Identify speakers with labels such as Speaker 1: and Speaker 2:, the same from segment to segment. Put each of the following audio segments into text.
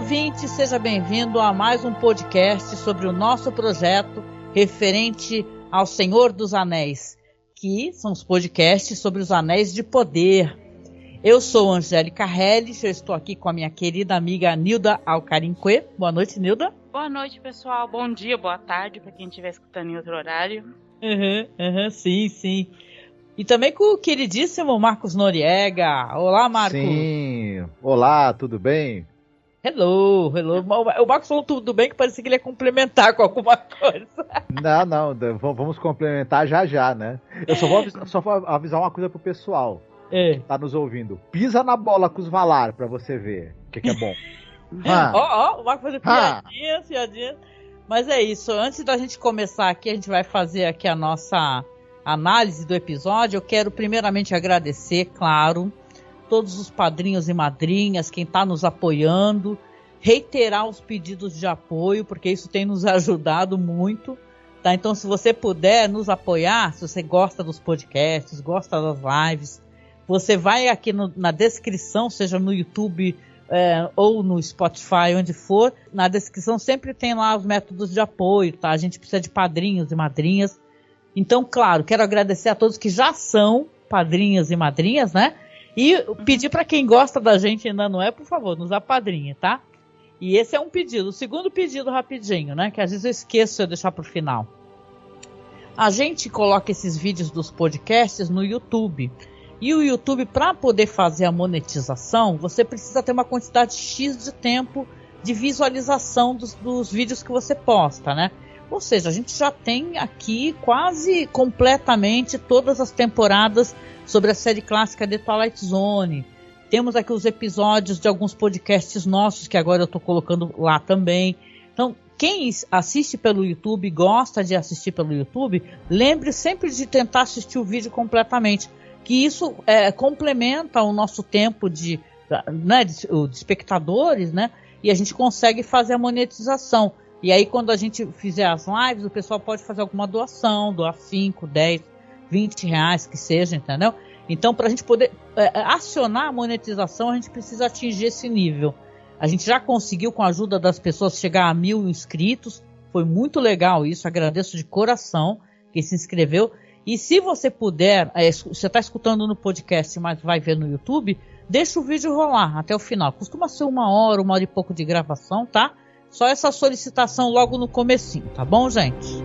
Speaker 1: Ouvinte, seja bem-vindo a mais um podcast sobre o nosso projeto referente ao Senhor dos Anéis, que são os podcasts sobre os Anéis de Poder. Eu sou Angélica Helles, eu estou aqui com a minha querida amiga Nilda Alcarinque. Boa noite, Nilda.
Speaker 2: Boa noite, pessoal. Bom dia, boa tarde para quem estiver escutando em outro horário.
Speaker 1: Uhum, uhum, sim, sim. E também com o queridíssimo Marcos Noriega. Olá, Marcos.
Speaker 3: Sim. Olá, tudo bem?
Speaker 1: Hello, hello. O Marcos falou tudo bem que parecia que ele ia complementar com alguma coisa.
Speaker 3: Não, não, vamos complementar já já, né? Eu só vou avisar, só vou avisar uma coisa pro pessoal é. que tá nos ouvindo. Pisa na bola com os Valar pra você ver o que, que é bom.
Speaker 1: Ó, ó, oh, oh, o Marcos fazendo piadinhas, piadinhas. Mas é isso. Antes da gente começar aqui, a gente vai fazer aqui a nossa análise do episódio, eu quero primeiramente agradecer, claro, todos os padrinhos e madrinhas, quem está nos apoiando, reiterar os pedidos de apoio, porque isso tem nos ajudado muito. Tá? Então, se você puder nos apoiar, se você gosta dos podcasts, gosta das lives, você vai aqui no, na descrição, seja no YouTube é, ou no Spotify, onde for, na descrição sempre tem lá os métodos de apoio, tá? A gente precisa de padrinhos e madrinhas. Então, claro, quero agradecer a todos que já são padrinhas e madrinhas, né? E pedir para quem gosta da gente ainda não é, por favor, nos apadrinhe, tá? E esse é um pedido. O segundo pedido rapidinho, né? Que às vezes eu esqueço de deixar para o final. A gente coloca esses vídeos dos podcasts no YouTube. E o YouTube, para poder fazer a monetização, você precisa ter uma quantidade X de tempo de visualização dos, dos vídeos que você posta, né? Ou seja, a gente já tem aqui quase completamente todas as temporadas sobre a série clássica de Twilight Zone. Temos aqui os episódios de alguns podcasts nossos que agora eu estou colocando lá também. Então, quem assiste pelo YouTube, gosta de assistir pelo YouTube, lembre sempre de tentar assistir o vídeo completamente, que isso é, complementa o nosso tempo de, né, de, de espectadores, né? E a gente consegue fazer a monetização. E aí, quando a gente fizer as lives, o pessoal pode fazer alguma doação, doar 5, 10, 20 reais, que seja, entendeu? Então, para a gente poder é, é, acionar a monetização, a gente precisa atingir esse nível. A gente já conseguiu, com a ajuda das pessoas, chegar a mil inscritos. Foi muito legal isso. Agradeço de coração quem se inscreveu. E se você puder, é, você está escutando no podcast, mas vai ver no YouTube, deixa o vídeo rolar até o final. Costuma ser uma hora, uma hora e pouco de gravação, tá? Só essa solicitação logo no comecinho, tá bom, gente?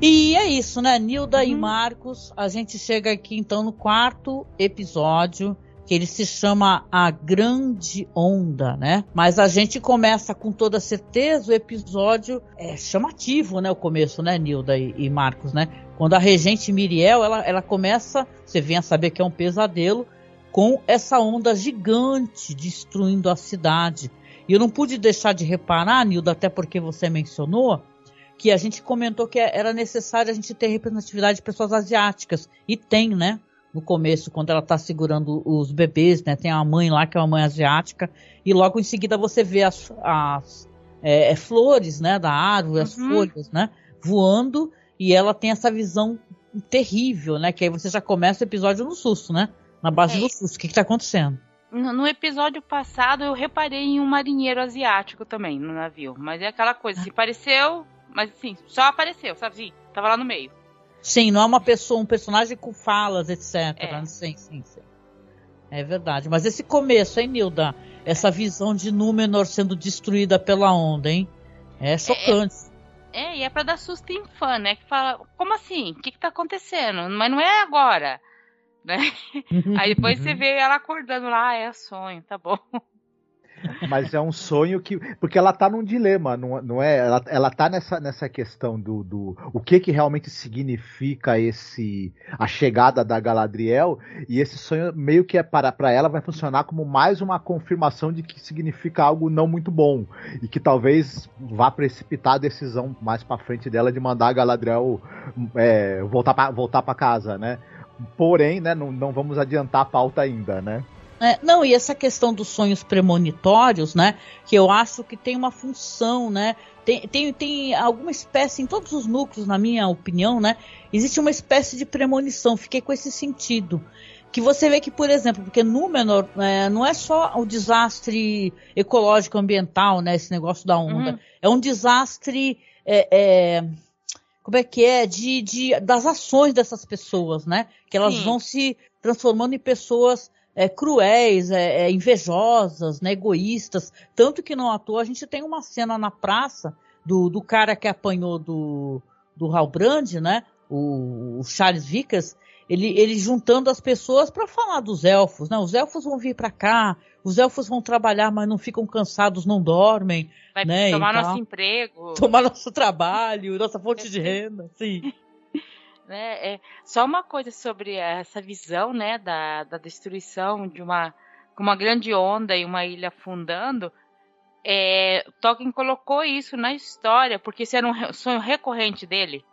Speaker 1: E é isso, né? Nilda uhum. e Marcos, a gente chega aqui então no quarto episódio, que ele se chama A Grande Onda, né? Mas a gente começa com toda certeza o episódio é chamativo, né? O começo, né, Nilda e, e Marcos, né? Quando a regente Miriel, ela, ela começa, você vem a saber que é um pesadelo, com essa onda gigante destruindo a cidade. E eu não pude deixar de reparar, Nilda, até porque você mencionou, que a gente comentou que era necessário a gente ter representatividade de pessoas asiáticas. E tem, né? No começo, quando ela está segurando os bebês, né? Tem a mãe lá, que é uma mãe asiática. E logo em seguida você vê as, as é, é, flores, né? Da árvore, as uhum. folhas, né? Voando e ela tem essa visão terrível, né? Que aí você já começa o episódio no susto, né? Na base é. do susto. O que, que tá acontecendo?
Speaker 2: No, episódio passado eu reparei em um marinheiro asiático também no navio. Mas é aquela coisa, se pareceu, mas assim, só apareceu, sabe? Tava lá no meio.
Speaker 1: Sim, não é uma pessoa, um personagem com falas, etc. É. Sim, sim, sim. É verdade. Mas esse começo, hein, Nilda? Essa visão de Númenor sendo destruída pela onda, hein? É chocante. É,
Speaker 2: é, e é pra dar susto em fã, né? Que fala, como assim? O que que tá acontecendo? Mas não é agora, né? Aí depois você vê ela acordando lá, ah, é sonho, tá bom.
Speaker 3: Mas é um sonho que. Porque ela tá num dilema, não, não é? Ela, ela tá nessa, nessa questão do, do. O que que realmente significa esse. A chegada da Galadriel. E esse sonho, meio que é para, para ela, vai funcionar como mais uma confirmação de que significa algo não muito bom. E que talvez vá precipitar a decisão mais para frente dela de mandar a Galadriel é, voltar para voltar pra casa, né? Porém, né, não, não vamos adiantar a pauta ainda, né?
Speaker 1: É, não, e essa questão dos sonhos premonitórios, né? Que eu acho que tem uma função, né? Tem, tem, tem alguma espécie, em todos os núcleos, na minha opinião, né? Existe uma espécie de premonição. Fiquei com esse sentido. Que você vê que, por exemplo, porque Númenor é, não é só o desastre ecológico ambiental, né? Esse negócio da onda. Uhum. É um desastre. É, é, como é que é? De, de, das ações dessas pessoas, né? Que elas Sim. vão se transformando em pessoas é, cruéis, é, é, invejosas, né, egoístas. Tanto que não à toa a gente tem uma cena na praça do, do cara que apanhou do, do Halbrand, né? O, o Charles Vickers, ele, ele juntando as pessoas para falar dos elfos, né? Os elfos vão vir para cá, os elfos vão trabalhar, mas não ficam cansados, não dormem.
Speaker 2: Vai
Speaker 1: né,
Speaker 2: tomar nosso emprego.
Speaker 1: Tomar nosso trabalho, nossa fonte de renda, sim.
Speaker 2: Né? É, só uma coisa sobre essa visão né, da, da destruição de uma, uma grande onda e uma ilha afundando. É, Tolkien colocou isso na história, porque isso era um sonho recorrente dele.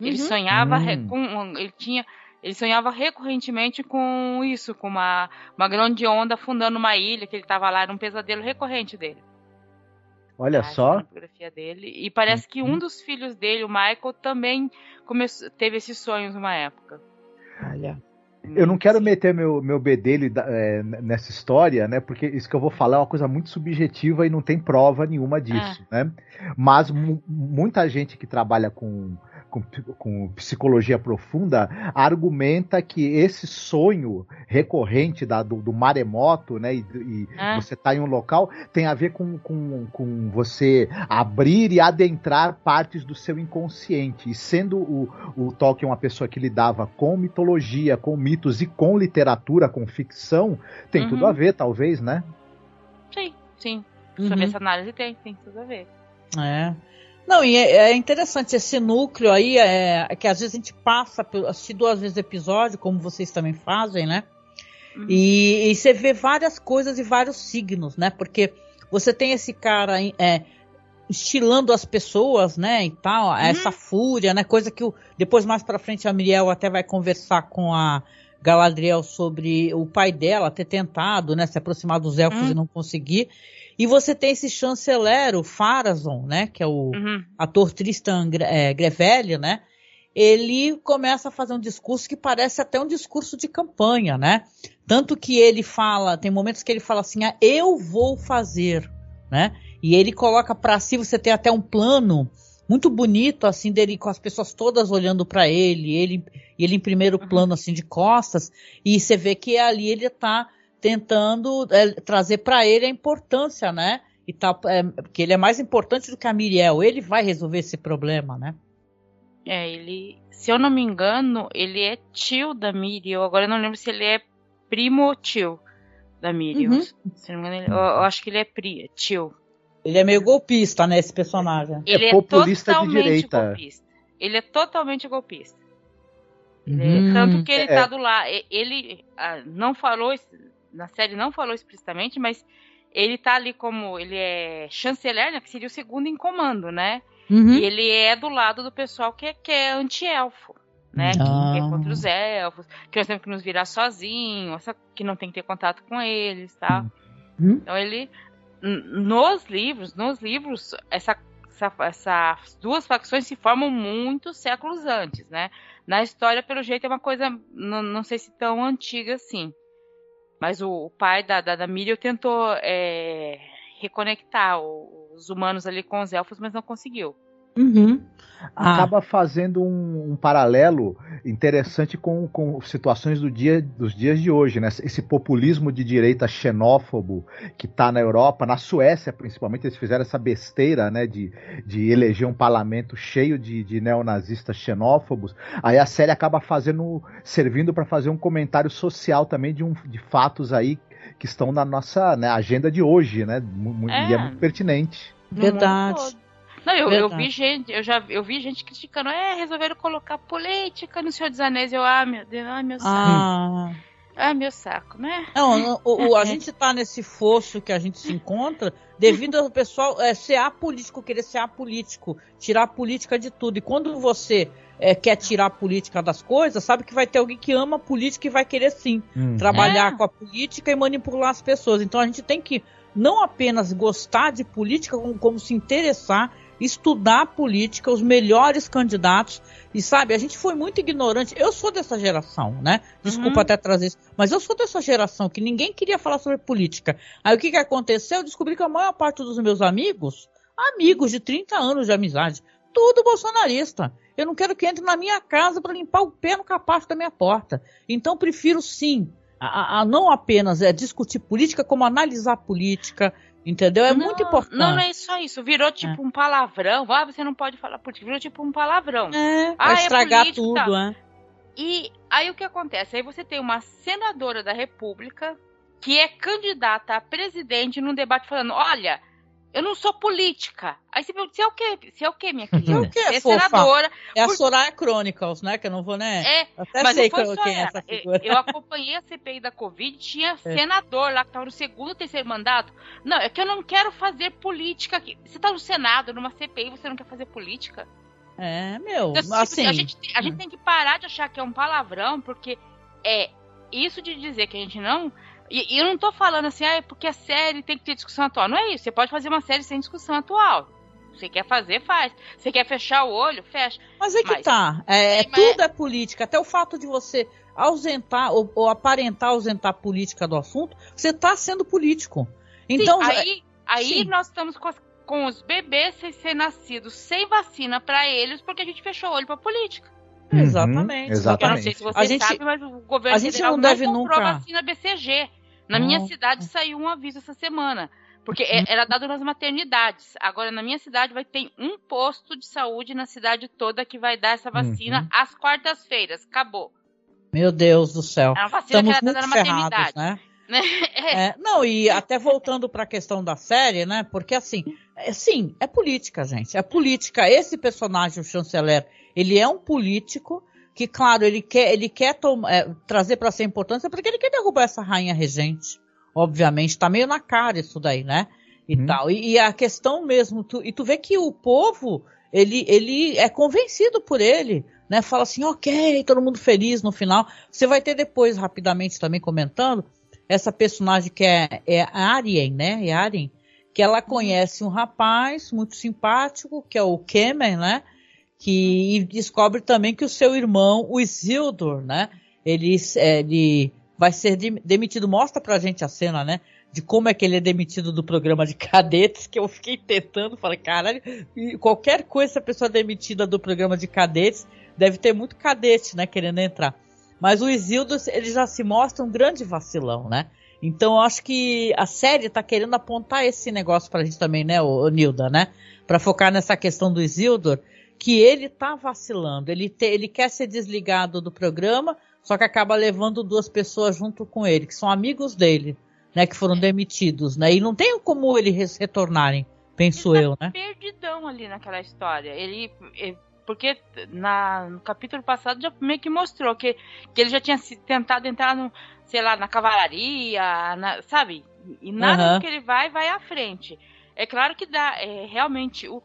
Speaker 2: Ele uhum. sonhava hum. com. Ele tinha. Ele sonhava recorrentemente com isso, com uma, uma grande onda afundando uma ilha, que ele estava lá, era um pesadelo recorrente dele.
Speaker 3: Olha só.
Speaker 2: Dele. E parece que um uhum. dos filhos dele, o Michael, também começou, teve esses sonhos numa época.
Speaker 3: Olha. Eu não quero meter meu, meu bedelho é, nessa história, né? Porque isso que eu vou falar é uma coisa muito subjetiva e não tem prova nenhuma disso, é. né? Mas muita gente que trabalha com com, com psicologia profunda, argumenta que esse sonho recorrente da, do, do maremoto, né, e, e é. você tá em um local, tem a ver com, com, com você abrir e adentrar partes do seu inconsciente. E sendo o, o Tolkien uma pessoa que lidava com mitologia, com mitos e com literatura, com ficção, tem uhum. tudo a ver, talvez, né?
Speaker 2: Sim, sim. Sobre uhum. essa análise tem, tem tudo a ver.
Speaker 1: É. Não, e é, é, interessante esse núcleo aí, é, é, que às vezes a gente passa, assistir duas vezes o episódio, como vocês também fazem, né? Uhum. E, e, você vê várias coisas e vários signos, né? Porque você tem esse cara é, estilando as pessoas, né? E tal, uhum. essa fúria, né? Coisa que o, depois mais para frente a Miriel até vai conversar com a Galadriel sobre o pai dela ter tentado, né? Se aproximar dos elfos uhum. e não conseguir. E você tem esse chanceler, o Farazon, né? Que é o uhum. ator Tristan é, Grevelli, né? Ele começa a fazer um discurso que parece até um discurso de campanha, né? Tanto que ele fala, tem momentos que ele fala assim, ah, eu vou fazer, né? E ele coloca para si, você tem até um plano muito bonito, assim, dele com as pessoas todas olhando para ele, ele, ele em primeiro uhum. plano, assim, de costas, e você vê que ali ele tá tentando é, trazer para ele a importância, né? E tá, é, que ele é mais importante do que a Miriel. Ele vai resolver esse problema, né?
Speaker 2: É, ele, se eu não me engano, ele é tio da Miriel. Agora eu não lembro se ele é primo ou tio da Miriel. Uhum. Se não me engano, eu, eu, acho que ele é pri, tio.
Speaker 1: Ele é meio golpista, né, esse personagem.
Speaker 2: Ele é, é populista de direita. Golpista. Ele é totalmente golpista. Hum, tanto que ele é. tá do lado. Ele ah, não falou na série não falou explicitamente, mas ele tá ali como ele é chanceler, né, que seria o segundo em comando, né? Uhum. E ele é do lado do pessoal que é, que é anti-elfo, né? Ah. Que é contra os elfos, que nós temos que nos virar sozinhos, que não tem que ter contato com eles, tá? Uhum. Então ele nos livros, nos livros, essa, essa, essas duas facções se formam muitos séculos antes, né? Na história, pelo jeito, é uma coisa, não, não sei se tão antiga assim. Mas o, o pai da, da, da Miriel tentou é, reconectar os humanos ali com os elfos, mas não conseguiu.
Speaker 1: Uhum.
Speaker 3: Ah. Acaba fazendo um, um, paralelo interessante com, com situações do dia, dos dias de hoje, né? Esse populismo de direita xenófobo que está na Europa, na Suécia principalmente, eles fizeram essa besteira, né? De, de eleger um parlamento cheio de, de neonazistas xenófobos. Aí a série acaba fazendo, servindo para fazer um comentário social também de, um, de fatos aí que estão na nossa né, agenda de hoje, né? É. E é muito pertinente.
Speaker 1: Verdade.
Speaker 2: Não, eu, eu, vi gente, eu já eu vi gente criticando, é, resolveram colocar política no Senhor dos Anéis. Eu, ah, meu Deus, ah, meu saco. Ah. Ah, meu saco, né?
Speaker 1: Não, o, o, a gente tá nesse fosso que a gente se encontra devido ao pessoal é, ser apolítico, querer ser apolítico, tirar a política de tudo. E quando você é, quer tirar a política das coisas, sabe que vai ter alguém que ama a política e vai querer sim hum. trabalhar é. com a política e manipular as pessoas. Então a gente tem que não apenas gostar de política, como, como se interessar, estudar política, os melhores candidatos. E sabe, a gente foi muito ignorante. Eu sou dessa geração, né? Desculpa uhum. até trazer isso, mas eu sou dessa geração que ninguém queria falar sobre política. Aí o que, que aconteceu? Eu descobri que a maior parte dos meus amigos, amigos de 30 anos de amizade, tudo bolsonarista. Eu não quero que entre na minha casa para limpar o pé no capacho da minha porta. Então prefiro sim a, a, não apenas é discutir política, como analisar política, entendeu? É
Speaker 2: não,
Speaker 1: muito importante.
Speaker 2: Não, não é só isso. Virou tipo é. um palavrão. Ah, você não pode falar política. Virou tipo um palavrão.
Speaker 1: É, ah, é estragar é tudo, tá.
Speaker 2: E aí o que acontece? Aí você tem uma senadora da República que é candidata a presidente num debate falando: olha, eu não sou política. Aí você pergunta, você é o quê? Você é o quê, minha querida?
Speaker 1: É o quê, é senadora. É a por... Soraya Chronicles, né? Que eu não vou, né?
Speaker 2: É, Até mas sei quem, quem é essa figura. Eu acompanhei a CPI da Covid, tinha é. senador lá que estava no segundo, terceiro mandato. Não, é que eu não quero fazer política aqui. Você está no Senado, numa CPI, você não quer fazer política?
Speaker 1: É, meu,
Speaker 2: então,
Speaker 1: assim...
Speaker 2: A gente, a gente hum. tem que parar de achar que é um palavrão, porque é isso de dizer que a gente não e, e, eu não tô falando assim, ah, é porque a série tem que ter discussão atual. Não é isso. Você pode fazer uma série sem discussão atual. Você quer fazer, faz. Você quer fechar o olho, fecha.
Speaker 1: Mas é que mas, tá. É, é, tudo é política. Até o fato de você ausentar ou, ou aparentar ausentar a política do assunto, você tá sendo político. Então,
Speaker 2: sim, aí, aí nós estamos com, as, com os bebês sem ser nascidos sem vacina para eles, porque a gente fechou o olho pra política.
Speaker 1: Uhum, exatamente.
Speaker 3: Exatamente.
Speaker 2: Eu não sei se você a gente, sabe, mas o governo
Speaker 1: a gente não deve não comprou nunca...
Speaker 2: vacina BCG. Na minha cidade saiu um aviso essa semana. Porque é, era dado nas maternidades. Agora, na minha cidade, vai ter um posto de saúde na cidade toda que vai dar essa vacina uhum. às quartas-feiras. Acabou.
Speaker 1: Meu Deus do céu.
Speaker 2: É uma vacina
Speaker 1: Estamos
Speaker 2: que era dada na maternidade.
Speaker 1: Né? É. É, não, e até voltando para a questão da série, né? Porque assim, é, sim, é política, gente. É política. Esse personagem, o chanceler, ele é um político que, claro, ele quer, ele quer é, trazer para ser importância porque ele quer derrubar essa rainha regente. Obviamente, tá meio na cara isso daí, né? E hum. tal. E, e, a questão mesmo, tu, e tu vê que o povo, ele, ele é convencido por ele, né? Fala assim, ok, todo mundo feliz no final. Você vai ter depois, rapidamente, também comentando, essa personagem que é, é Arien, né? É Arien, que ela conhece um rapaz muito simpático, que é o Kemen, né? Que descobre também que o seu irmão, o Isildur, né? Ele, ele vai ser demitido. Mostra pra gente a cena, né? De como é que ele é demitido do programa de cadetes, que eu fiquei tentando, falei, caralho, qualquer coisa, a pessoa é demitida do programa de cadetes, deve ter muito cadete, né, querendo entrar. Mas o Isildur, ele já se mostra um grande vacilão, né? Então eu acho que a série tá querendo apontar esse negócio pra gente também, né, o Nilda, né? Pra focar nessa questão do Isildur, que ele está vacilando. Ele, te, ele quer ser desligado do programa, só que acaba levando duas pessoas junto com ele, que são amigos dele, né? Que foram demitidos, né? E não tem como eles retornarem, penso
Speaker 2: ele
Speaker 1: tá eu, né?
Speaker 2: perdidão ali naquela história. Ele, ele porque na, no capítulo passado já meio que mostrou que, que ele já tinha tentado entrar no, sei lá, na cavalaria, na, sabe? E nada uhum. que ele vai, vai à frente. É claro que dá, é, realmente, o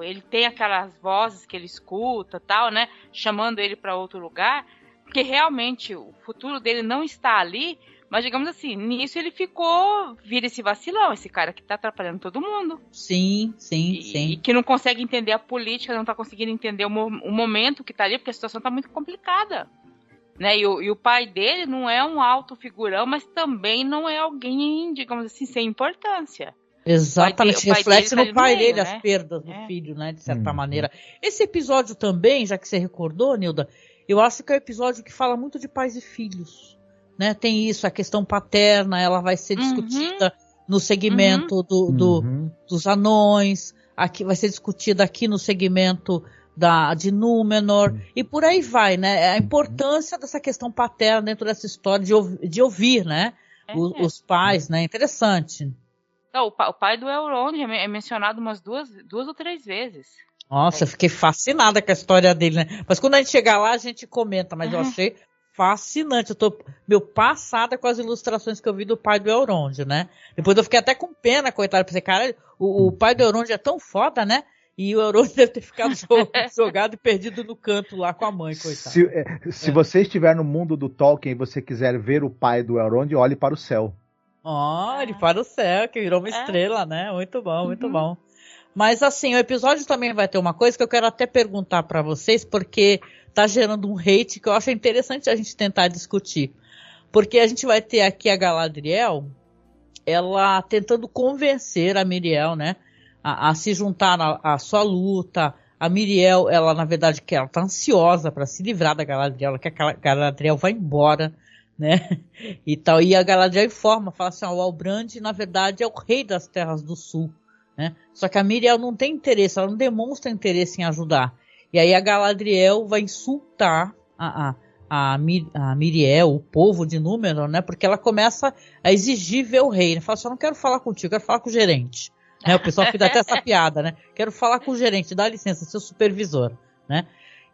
Speaker 2: ele tem aquelas vozes que ele escuta, tal, né, chamando ele para outro lugar, porque realmente o futuro dele não está ali, mas digamos assim, nisso ele ficou, vira esse vacilão, esse cara que tá atrapalhando todo mundo.
Speaker 1: Sim, sim,
Speaker 2: e,
Speaker 1: sim.
Speaker 2: E que não consegue entender a política, não tá conseguindo entender o, o momento que tá ali, porque a situação tá muito complicada. Né? E, o, e o pai dele não é um alto figurão, mas também não é alguém, digamos assim, sem importância.
Speaker 1: Exatamente, reflete no pai dele né? as perdas do é. filho, né? De certa hum. maneira. Esse episódio também, já que você recordou, Nilda, eu acho que é um episódio que fala muito de pais e filhos. Né? Tem isso, a questão paterna, ela vai ser uhum. discutida no segmento uhum. Do, do uhum. dos anões, aqui vai ser discutida aqui no segmento da, de Númenor, uhum. e por aí vai, né? A importância dessa questão paterna dentro dessa história de, de ouvir, né? É. Os, os pais, né? Interessante.
Speaker 2: Não, o, pai do Elrond é, é mencionado umas duas, duas ou três vezes.
Speaker 1: Nossa, é. eu fiquei fascinada com a história dele, né? Mas quando a gente chegar lá, a gente comenta, mas eu achei fascinante. Eu tô meu passada com as ilustrações que eu vi do pai do Elrond, né? Depois eu fiquei até com pena, coitado, pensei, cara, o, o pai do Elrond é tão foda, né? E o Elrond deve ter ficado jogado e perdido no canto lá com a mãe, coitado.
Speaker 3: Se, é, se é. você estiver no mundo do Tolkien e você quiser ver o pai do Elrond, olhe para o céu.
Speaker 1: Olhe para o céu, que virou uma é. estrela, né? Muito bom, muito uhum. bom. Mas assim, o episódio também vai ter uma coisa que eu quero até perguntar para vocês, porque tá gerando um hate que eu acho interessante a gente tentar discutir. Porque a gente vai ter aqui a Galadriel, ela tentando convencer a Miriel, né, a, a se juntar à sua luta. A Miriel, ela na verdade que ela tá ansiosa para se livrar da Galadriel, ela quer que a Galadriel vá embora, né? E tal. E a Galadriel informa, fala assim, ó, o Albrand na verdade é o rei das Terras do Sul, né? Só que a Miriel não tem interesse, ela não demonstra interesse em ajudar. E aí a Galadriel vai insultar a, a, a, Mir, a Miriel, o povo de Númenor, né? Porque ela começa a exigir ver o rei. Né? Fala assim, eu não quero falar contigo, quero falar com o gerente. Né? O pessoal fica até essa piada, né? Quero falar com o gerente, dá licença, seu supervisor, né?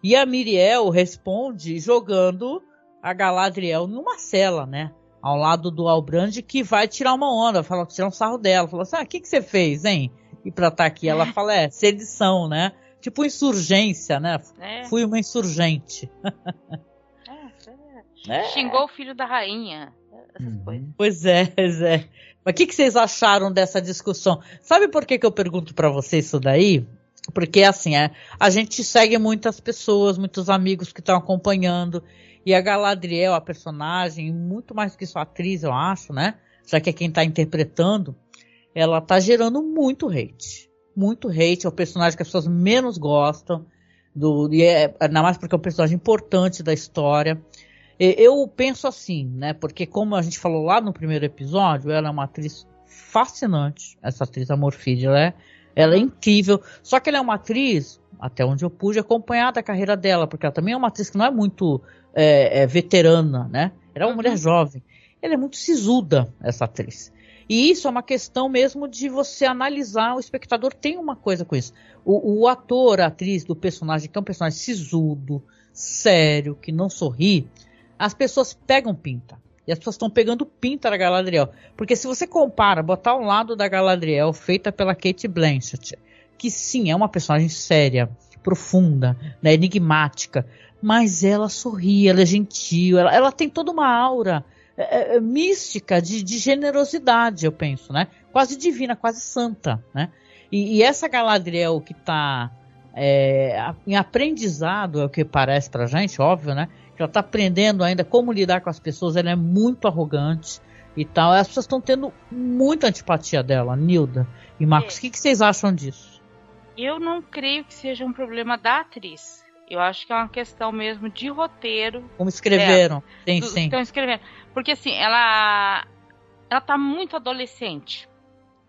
Speaker 1: E a Miriel responde jogando a Galadriel numa cela, né? Ao lado do Albrand, que vai tirar uma onda, fala, tirar um sarro dela. Fala assim, ah, o que, que você fez, hein? E pra estar tá aqui, ela fala, é, sedição, né? Tipo insurgência, né? É. Fui uma insurgente.
Speaker 2: É, Xingou o filho da rainha. Essas uhum. coisas.
Speaker 1: Pois é, pois é. Mas o que, que, vocês acharam dessa discussão? Sabe por que, que eu pergunto para vocês isso daí? Porque assim, é, a gente segue muitas pessoas, muitos amigos que estão acompanhando. E a Galadriel, a personagem, muito mais que sua atriz, eu acho, né? Já que é quem está interpretando, ela tá gerando muito hate muito hate, é o personagem que as pessoas menos gostam, do, e é, ainda mais porque é um personagem importante da história. E, eu penso assim, né? Porque como a gente falou lá no primeiro episódio, ela é uma atriz fascinante, essa atriz Amorfide, ela é, ela é incrível. Só que ela é uma atriz, até onde eu pude acompanhar da carreira dela, porque ela também é uma atriz que não é muito é, é, veterana, né? Ela é uma uhum. mulher jovem. Ela é muito sisuda, essa atriz. E isso é uma questão mesmo de você analisar, o espectador tem uma coisa com isso. O, o ator, a atriz do personagem, que é um personagem sisudo, sério, que não sorri, as pessoas pegam pinta. E as pessoas estão pegando pinta da Galadriel. Porque se você compara, botar ao lado da Galadriel, feita pela Kate Blanchett, que sim, é uma personagem séria, profunda, né, enigmática, mas ela sorri, ela é gentil, ela, ela tem toda uma aura é, é, é, mística de, de, generosidade, eu penso, né? Quase divina, quase santa, né? E, e essa Galadriel que está é, em aprendizado, é o que parece pra gente, óbvio, né? Que ela está aprendendo ainda como lidar com as pessoas, ela é muito arrogante e tal. As pessoas estão tendo muita antipatia dela, Nilda e Marcos. O que, que vocês acham disso?
Speaker 2: Eu não creio que seja um problema da atriz. Eu acho que é uma questão mesmo de roteiro.
Speaker 1: Como escreveram. Sim, sim.
Speaker 2: Estão escrevendo. Porque assim, ela ela tá muito adolescente.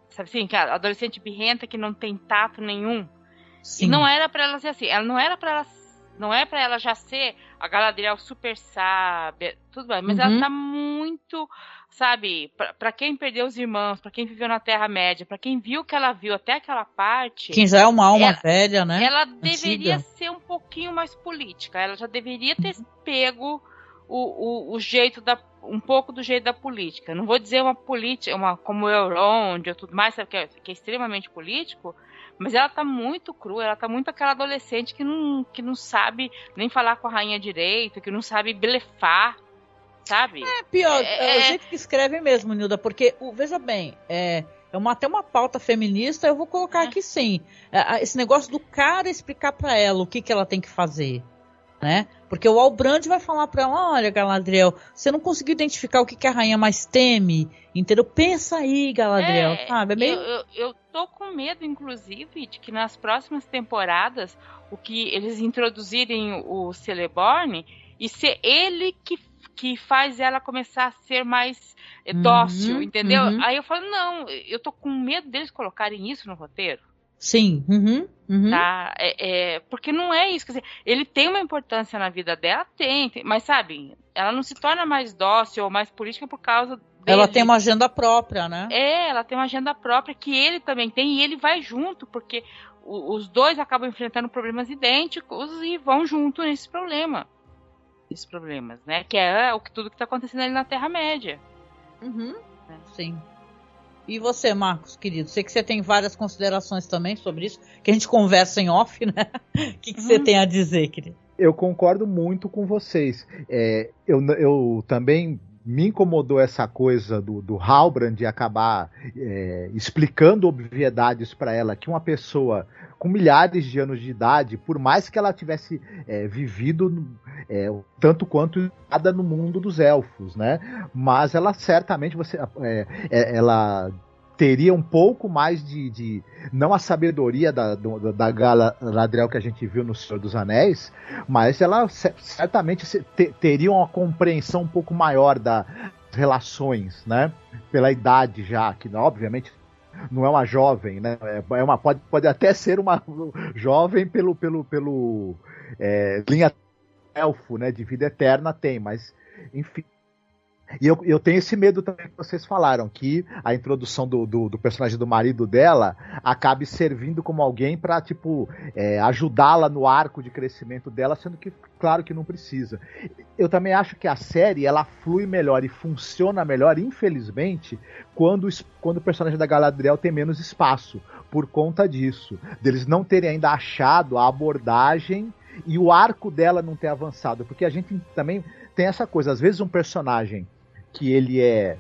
Speaker 2: Sabe assim, que a adolescente birrenta que não tem tato nenhum. Sim. E não era para ela ser assim, ela não era para ela não é para ela já ser a Galadriel super sábia, tudo bem, mas uhum. ela tá muito, sabe, para quem perdeu os irmãos, para quem viveu na Terra Média, para quem viu o que ela viu até aquela parte.
Speaker 1: Quem já é uma alma ela, velha, né?
Speaker 2: Ela Antiga. deveria ser um pouquinho mais política. Ela já deveria ter pego o, o, o jeito da um pouco do jeito da política. Não vou dizer uma política, uma como o Euron, ou tudo mais, sabe, que, é, que é extremamente político, mas ela tá muito crua, ela tá muito aquela adolescente que não, que não sabe nem falar com a rainha direito, que não sabe blefar, sabe?
Speaker 1: É pior, é, é o jeito que escreve mesmo, Nilda, porque, veja bem, é, é uma, até uma pauta feminista, eu vou colocar é. aqui sim. É, esse negócio do cara explicar para ela o que, que ela tem que fazer né? Porque o Albrand vai falar para ela, olha, Galadriel, você não conseguiu identificar o que, que a rainha mais teme, entendeu? Pensa aí, Galadriel, é, sabe? É
Speaker 2: meio... eu, eu, eu tô com medo, inclusive, de que nas próximas temporadas, o que eles introduzirem o Celeborn e ser ele que, que faz ela começar a ser mais uhum, dócil, entendeu? Uhum. Aí eu falo, não, eu tô com medo deles colocarem isso no roteiro.
Speaker 1: Sim. Uhum, uhum.
Speaker 2: Tá? É, é, porque não é isso. Quer dizer, ele tem uma importância na vida dela, tem, tem, mas sabe, ela não se torna mais dócil ou mais política por causa. Dele.
Speaker 1: Ela tem uma agenda própria, né?
Speaker 2: É, ela tem uma agenda própria que ele também tem e ele vai junto, porque o, os dois acabam enfrentando problemas idênticos e vão junto nesse problema. Esses problemas, né? Que é o que tudo que está acontecendo ali na Terra-média.
Speaker 1: Uhum. É. Sim. E você, Marcos, querido? Sei que você tem várias considerações também sobre isso, que a gente conversa em off, né? O que, que você uhum. tem a dizer, querido?
Speaker 3: Eu concordo muito com vocês. É, eu, eu também me incomodou essa coisa do, do Halbrand acabar é, explicando obviedades para ela que uma pessoa com milhares de anos de idade, por mais que ela tivesse é, vivido é, tanto quanto nada no mundo dos elfos, né? Mas ela certamente você, é, é, ela teria um pouco mais de, de não a sabedoria da, do, da Galadriel que a gente viu no Senhor dos Anéis, mas ela certamente teria uma compreensão um pouco maior das relações, né? Pela idade já, que obviamente não é uma jovem, né? É, é uma, pode, pode até ser uma jovem pelo, pelo, pelo é, linha elfo, né? De vida eterna tem, mas enfim, e eu, eu tenho esse medo também que vocês falaram, que a introdução do, do, do personagem do marido dela acabe servindo como alguém para tipo, é, ajudá-la no arco de crescimento dela, sendo que, claro que não precisa. Eu também acho que a série, ela flui melhor e funciona melhor, infelizmente, quando, quando o personagem da Galadriel tem menos espaço, por conta disso. Deles não terem ainda achado a abordagem e o arco dela não ter avançado. Porque a gente também tem essa coisa, às vezes um personagem que ele é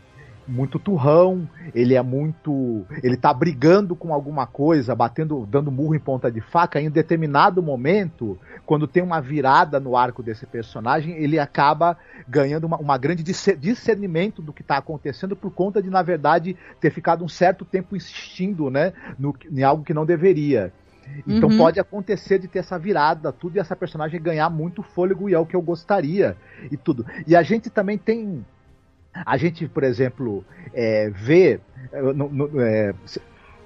Speaker 3: muito turrão, ele é muito. Ele tá brigando com alguma coisa, batendo, dando murro em ponta de faca, em um determinado momento, quando tem uma virada no arco desse personagem, ele acaba ganhando uma, uma grande discernimento do que está acontecendo por conta de, na verdade, ter ficado um certo tempo insistindo né, no, em algo que não deveria. Então uhum. pode acontecer de ter essa virada, tudo, e essa personagem ganhar muito fôlego, e é o que eu gostaria, e tudo. E a gente também tem a gente, por exemplo, é, vê é, no, no, é,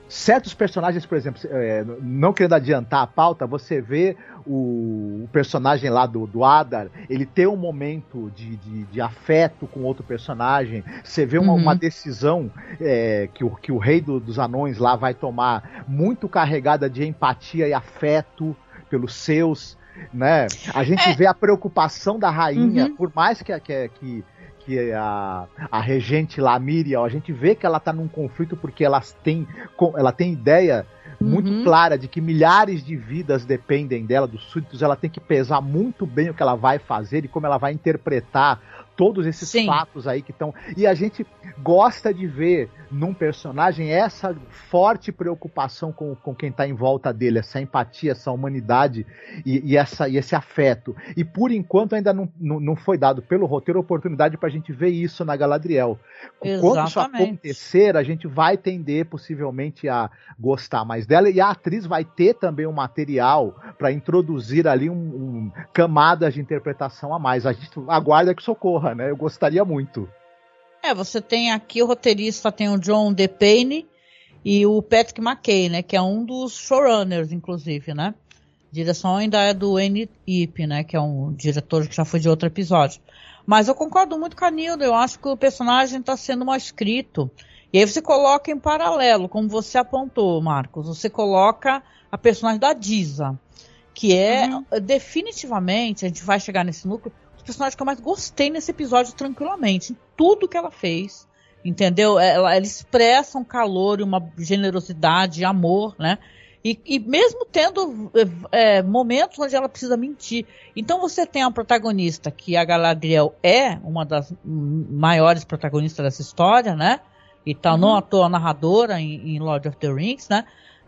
Speaker 3: certos personagens, por exemplo, é, não querendo adiantar a pauta, você vê o, o personagem lá do, do, Adar, ele tem um momento de, de, de, afeto com outro personagem, você vê uma, uhum. uma decisão é, que, o, que o rei do, dos anões lá vai tomar muito carregada de empatia e afeto pelos seus, né? A gente é. vê a preocupação da rainha, uhum. por mais que, que, que que a, a regente lá, a Miriam, a gente vê que ela tá num conflito porque elas têm, ela tem ideia muito uhum. clara de que milhares de vidas dependem dela, dos súditos, ela tem que pesar muito bem o que ela vai fazer e como ela vai interpretar todos esses Sim. fatos aí que estão. E a gente gosta de ver num personagem essa forte preocupação com, com quem está em volta dele, essa empatia, essa humanidade e, e, essa, e esse afeto. E por enquanto ainda não, não, não foi dado pelo roteiro oportunidade para a gente ver isso na Galadriel. Exatamente. Quando isso acontecer, a gente vai tender possivelmente a gostar mais dela e a atriz vai ter também um material para introduzir ali um, um, camadas de interpretação a mais. A gente aguarda que socorra, né? Eu gostaria muito.
Speaker 1: É, você tem aqui o roteirista, tem o John DePayne e o Patrick McKay, né? Que é um dos showrunners, inclusive, né? Direção ainda é do N. Ip, né? Que é um diretor que já foi de outro episódio. Mas eu concordo muito com a Nilda, eu acho que o personagem está sendo mal escrito. E aí você coloca em paralelo, como você apontou, Marcos, você coloca a personagem da Diza, que é uhum. definitivamente, a gente vai chegar nesse núcleo, personagem que eu mais gostei nesse episódio tranquilamente. Em tudo que ela fez. Entendeu? Ela, ela expressa um calor e uma generosidade, amor, né? E, e mesmo tendo é, momentos onde ela precisa mentir. Então você tem a protagonista, que a Galadriel é uma das maiores protagonistas dessa história, né? E tá uhum. não à toa narradora em, em Lord of the Rings, né?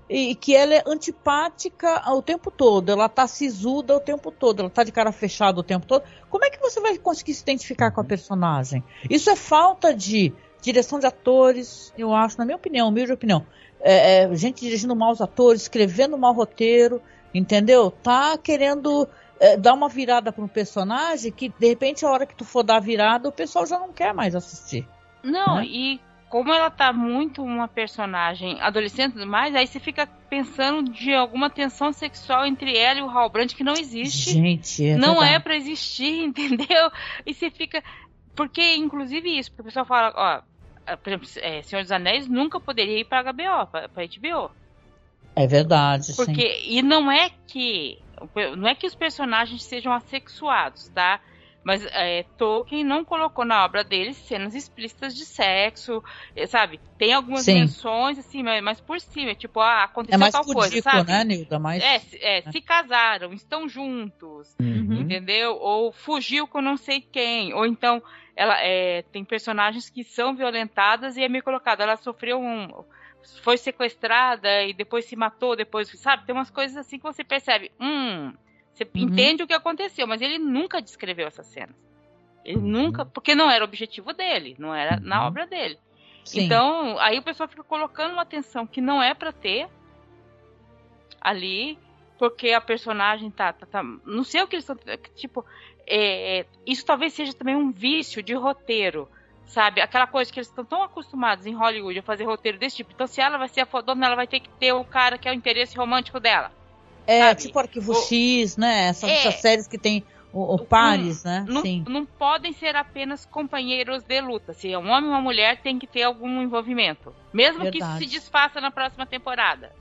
Speaker 1: E que ela é antipática o tempo todo, ela tá sisuda o tempo todo, ela tá de cara fechada o tempo todo. Como é que você vai conseguir se identificar com a personagem? Isso é falta de direção de atores, eu acho, na minha opinião, humilde opinião. É, é, gente dirigindo mal os atores, escrevendo mal roteiro, entendeu? Tá querendo é, dar uma virada para um personagem que, de repente, a hora que tu for dar a virada, o pessoal já não quer mais assistir.
Speaker 2: Não, né? e como ela tá muito uma personagem adolescente e mais, aí você fica pensando de alguma tensão sexual entre ela e o Halbrand que não existe.
Speaker 1: Gente, é
Speaker 2: não é verdade. é para existir, entendeu? E você fica porque inclusive isso, porque o pessoal fala, ó, por exemplo, é, Senhor dos Anéis nunca poderia ir para HBO, para HBO.
Speaker 1: É verdade,
Speaker 2: porque
Speaker 1: sim.
Speaker 2: e não é que não é que os personagens sejam assexuados, tá? Mas é, Tolkien não colocou na obra dele cenas explícitas de sexo, é, sabe? Tem algumas Sim. menções, assim, mas, mas, por cima, tipo, ah, aconteceu é mais tal pudico, coisa, sabe?
Speaker 1: né, Nilda? Mais...
Speaker 2: É, é, se casaram, estão juntos, uhum. entendeu? Ou fugiu com não sei quem, ou então ela é, tem personagens que são violentadas e é meio colocado, ela sofreu um foi sequestrada e depois se matou, depois, sabe? Tem umas coisas assim que você percebe, hum, você uhum. entende o que aconteceu, mas ele nunca descreveu essas cenas. Ele uhum. nunca, porque não era o objetivo dele, não era na uhum. obra dele. Sim. Então, aí o pessoal fica colocando uma atenção que não é para ter ali, porque a personagem tá, tá, tá, não sei o que eles estão, tipo, é, isso talvez seja também um vício de roteiro, sabe? Aquela coisa que eles estão tão acostumados em Hollywood a fazer roteiro desse tipo. Então, se ela vai ser a fodona, ela vai ter que ter o cara que é o interesse romântico dela.
Speaker 1: É, sabe? tipo Arquivo o, X, né? Essas, é, essas, séries que tem o, o pares,
Speaker 2: não,
Speaker 1: né?
Speaker 2: Não,
Speaker 1: Sim.
Speaker 2: não podem ser apenas companheiros de luta. Se é um homem ou uma mulher, tem que ter algum envolvimento. Mesmo Verdade. que isso se desfaça na próxima temporada.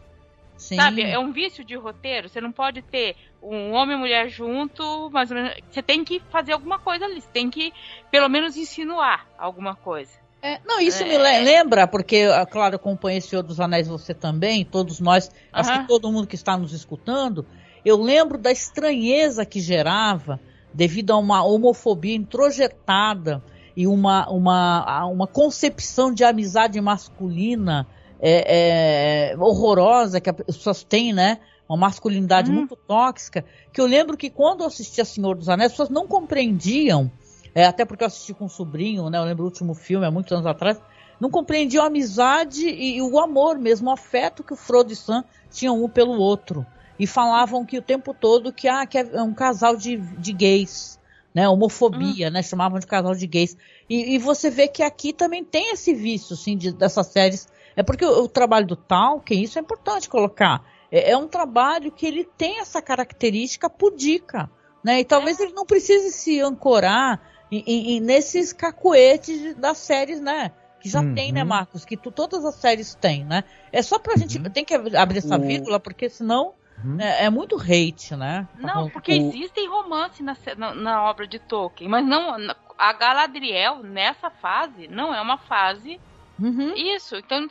Speaker 2: Sim. Sabe? É um vício de roteiro. Você não pode ter um homem e mulher junto, mas você tem que fazer alguma coisa ali. Você tem que, pelo menos, insinuar alguma coisa.
Speaker 1: É, não, isso é, me lembra, porque, ah, claro, acompanhei Senhor dos Anéis, você também, todos nós, acho que todo mundo que está nos escutando, eu lembro da estranheza que gerava devido a uma homofobia introjetada e uma, uma, uma concepção de amizade masculina é, é, horrorosa que as pessoas têm, né? Uma masculinidade hum. muito tóxica, que eu lembro que quando eu assistia Senhor dos Anéis, as pessoas não compreendiam é, até porque eu assisti com um sobrinho, né? Eu lembro do último filme, há muitos anos atrás. Não compreendia a amizade e, e o amor mesmo, o afeto que o Frodo e Sam tinham um pelo outro. E falavam que o tempo todo que, ah, que é um casal de, de gays, né? Homofobia, hum. né? Chamavam de casal de gays. E, e, você vê que aqui também tem esse vício, assim, de, dessas séries. É porque o, o trabalho do Tolkien, isso é importante colocar. É, é, um trabalho que ele tem essa característica pudica, né? E talvez é. ele não precise se ancorar e, e, nesses cacuetes das séries, né? Que já uhum. tem, né, Marcos? Que tu, todas as séries têm, né? É só pra uhum. gente. Tem que abrir essa vírgula, porque senão uhum. é, é, muito hate, né?
Speaker 2: Não, porque o... existem romances na, na, na, obra de Tolkien, mas não. A Galadriel, nessa fase, não é uma fase. Uhum. Isso. Então,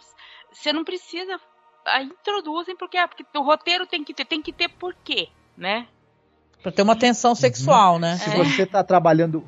Speaker 2: você não precisa. introduzem, porque, ah, porque o roteiro tem que ter, tem que ter porquê, né?
Speaker 1: Para ter uma tensão sexual, uhum. né?
Speaker 3: Se você está trabalhando.